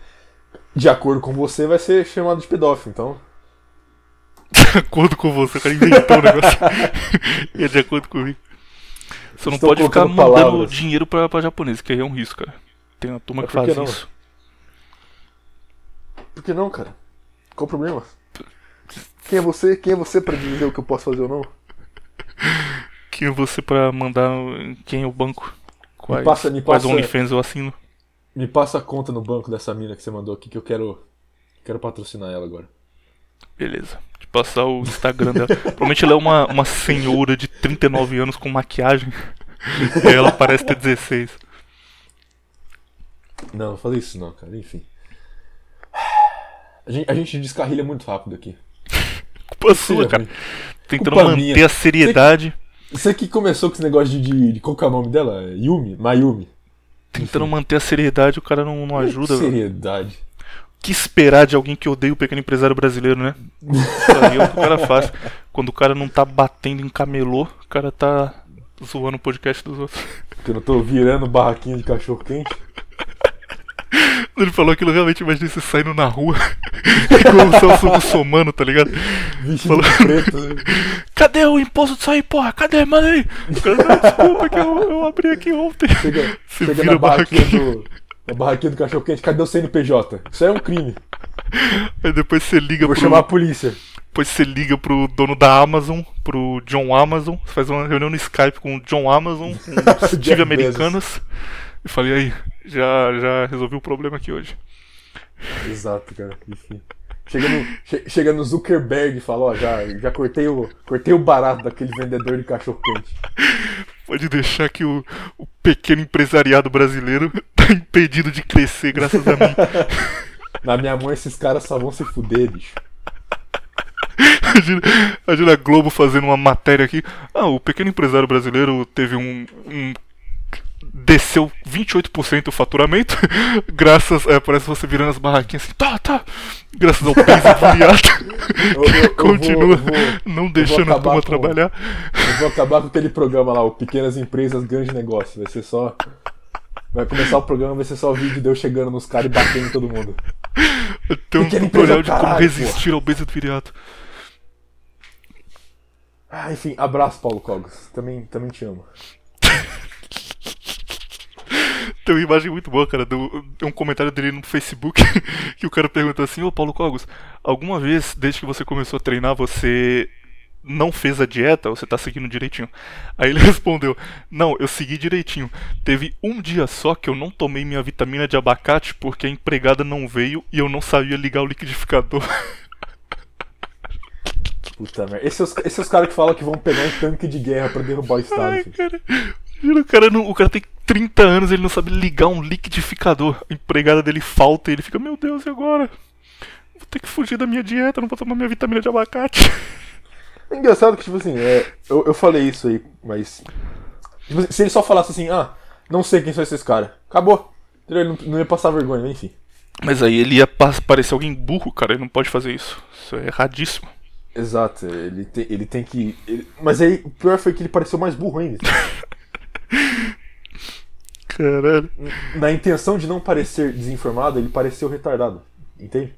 De acordo com você, vai ser chamado de pedófilo, então. De acordo com você, o cara inventou o negócio. é de acordo comigo. Você não Estou pode ficar mandando palavras. dinheiro pra, pra japonês, que aí é um risco, cara. Tem uma turma que que faz não? isso. Por que não, cara? Qual o problema? Quem é você? Quem é você pra dizer o que eu posso fazer ou não? Quem é você pra mandar quem é o banco? Quais, passa- me quais passa- OnlyFans eu assino? Me passa a conta no banco dessa mina que você mandou aqui que eu quero. Quero patrocinar ela agora. Beleza. De passar o Instagram dela. Provavelmente ela é uma, uma senhora de 39 anos com maquiagem. E ela parece ter 16. Não, não falei isso não, cara. Enfim. A gente, a gente descarrilha muito rápido aqui. Culpa sua, cara. Tentando Culpa manter minha. a seriedade. Você que começou com esse negócio de, de, de qual que é o nome dela? Yumi? Mayumi. Tentando manter a seriedade, o cara não, não ajuda. Seriedade. Que esperar de alguém que odeia o pequeno empresário brasileiro, né? Aí é o que o cara faz. Quando o cara não tá batendo em camelô, o cara tá zoando o podcast dos outros. Porque eu não tô virando barraquinha de cachorro quente. Ele falou aquilo, realmente imaginei você saindo na rua, igual o Celso Russomano, tá ligado? Vestido Falou- preto. Cadê o imposto de sair, porra? Cadê? Aí! O cara, desculpa que eu, eu abri aqui ontem. Chega, Você chega vira na barraquinha barraquinha. do. Na barraquinha do cachorro quente, cadê o CNPJ? Isso aí é um crime. Aí depois você liga Vou pro, chamar a polícia. Depois você liga pro dono da Amazon, pro John Amazon, você faz uma reunião no Skype com o John Amazon, com Steve Americanas. E falei, aí, já, já resolvi o problema aqui hoje. Exato, cara. Enfim. Chega no, che- chega no Zuckerberg e fala, ó, já, já cortei, o, cortei o barato daquele vendedor de cachorro-quente. Pode deixar que o, o pequeno empresariado brasileiro tá impedido de crescer graças a mim. Na minha mão, esses caras só vão se fuder, bicho. Imagina, imagina a Globo fazendo uma matéria aqui. Ah, o pequeno empresário brasileiro teve um. um- desceu 28% o faturamento, graças. É, parece você virando as barraquinhas assim, tá, tá. Graças ao peso do viado. Eu- eu- Continua eu vou- não deixando a turma com- trabalhar. Eu vou acabar com aquele programa lá, o Pequenas Empresas, Grande Negócio. Vai ser só. Vai começar o programa, vai ser só vídeo de eu chegando nos caras e batendo em todo mundo. Tem um tutorial empresa, de como caralho, resistir ao peso do viriato. Ah, enfim, abraço, Paulo Cogos. Também, também te amo. Tem uma imagem muito boa, cara, do, um comentário dele no Facebook que o cara perguntou assim, ô Paulo Cogos, alguma vez, desde que você começou a treinar, você não fez a dieta ou você tá seguindo direitinho? Aí ele respondeu, não, eu segui direitinho. Teve um dia só que eu não tomei minha vitamina de abacate porque a empregada não veio e eu não sabia ligar o liquidificador. Puta merda. Esses, são os- esses os caras que falam que vão pegar um tanque de guerra pra derrubar o Estado. Ai, cara, o cara, não, o cara tem 30 anos ele não sabe ligar um liquidificador. A empregada dele falta e ele fica, meu Deus, e agora? Vou ter que fugir da minha dieta, não vou tomar minha vitamina de abacate. É engraçado que, tipo assim, é, eu, eu falei isso aí, mas. tipo assim, se ele só falasse assim, ah, não sei quem são esses caras, acabou. Ele não, não ia passar vergonha, enfim. Mas aí ele ia pa- parecer alguém burro, cara, ele não pode fazer isso. Isso é erradíssimo. Exato, ele tem, ele tem que. ele- Mas aí o pior foi que ele pareceu mais burro ainda. Caralho. Na intenção de não parecer desinformado, ele pareceu retardado. Entende?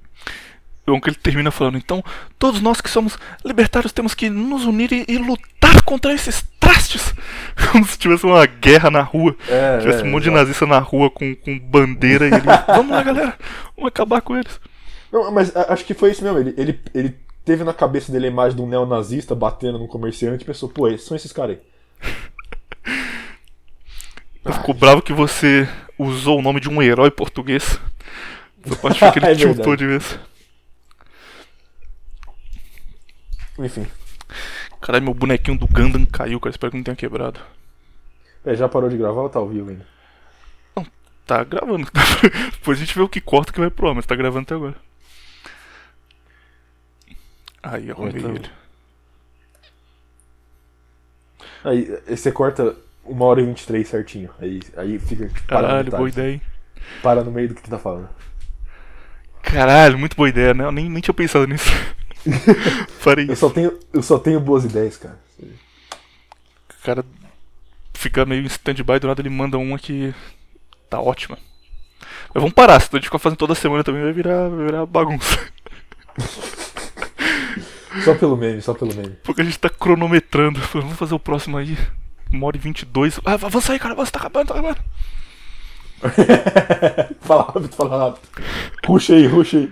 Bom que ele termina falando, então, todos nós que somos libertários temos que nos unir e, e lutar contra esses trastes. Como se tivesse uma guerra na rua. É, tivesse é, um monte de exato. nazista na rua com, com bandeira e ele. Vamos lá, galera, vamos acabar com eles. Não, mas acho que foi isso mesmo. Ele, ele, ele teve na cabeça dele a imagem de um neonazista batendo num comerciante e pensou, pô, esses são esses caras aí. Ficou bravo que você usou o nome de um herói português. Essa parte foi que ele É tiltou de vez. Enfim. Caralho, meu bonequinho do Gundam caiu, cara. Espero que não tenha quebrado. É, já parou de gravar ou tá ao vivo ainda? Tá gravando. Depois a gente vê o que corta que vai pro ar, mas tá gravando até agora. Aí, arrumei Então- ele. Aí você corta uma hora e 23 certinho. Aí, aí fica. Caralho, boa ideia, hein? Para no meio do que tu tá falando. Caralho, muito boa ideia, né? Eu nem, nem tinha pensado nisso. Farei Eu só tenho, eu só tenho boas ideias, cara. O cara fica meio em stand-by, do nada ele manda uma que tá ótima. Mas vamos parar, se a gente ficar fazendo toda semana também vai virar, vai virar bagunça. Só pelo meme, só pelo meme. Porque a gente tá cronometrando. Vamos fazer o próximo aí. Uma hora e 22. Ah, avança aí, cara, avança, tá acabando, tá acabando. fala rápido, fala rápido. Ruxa aí, ruxa aí.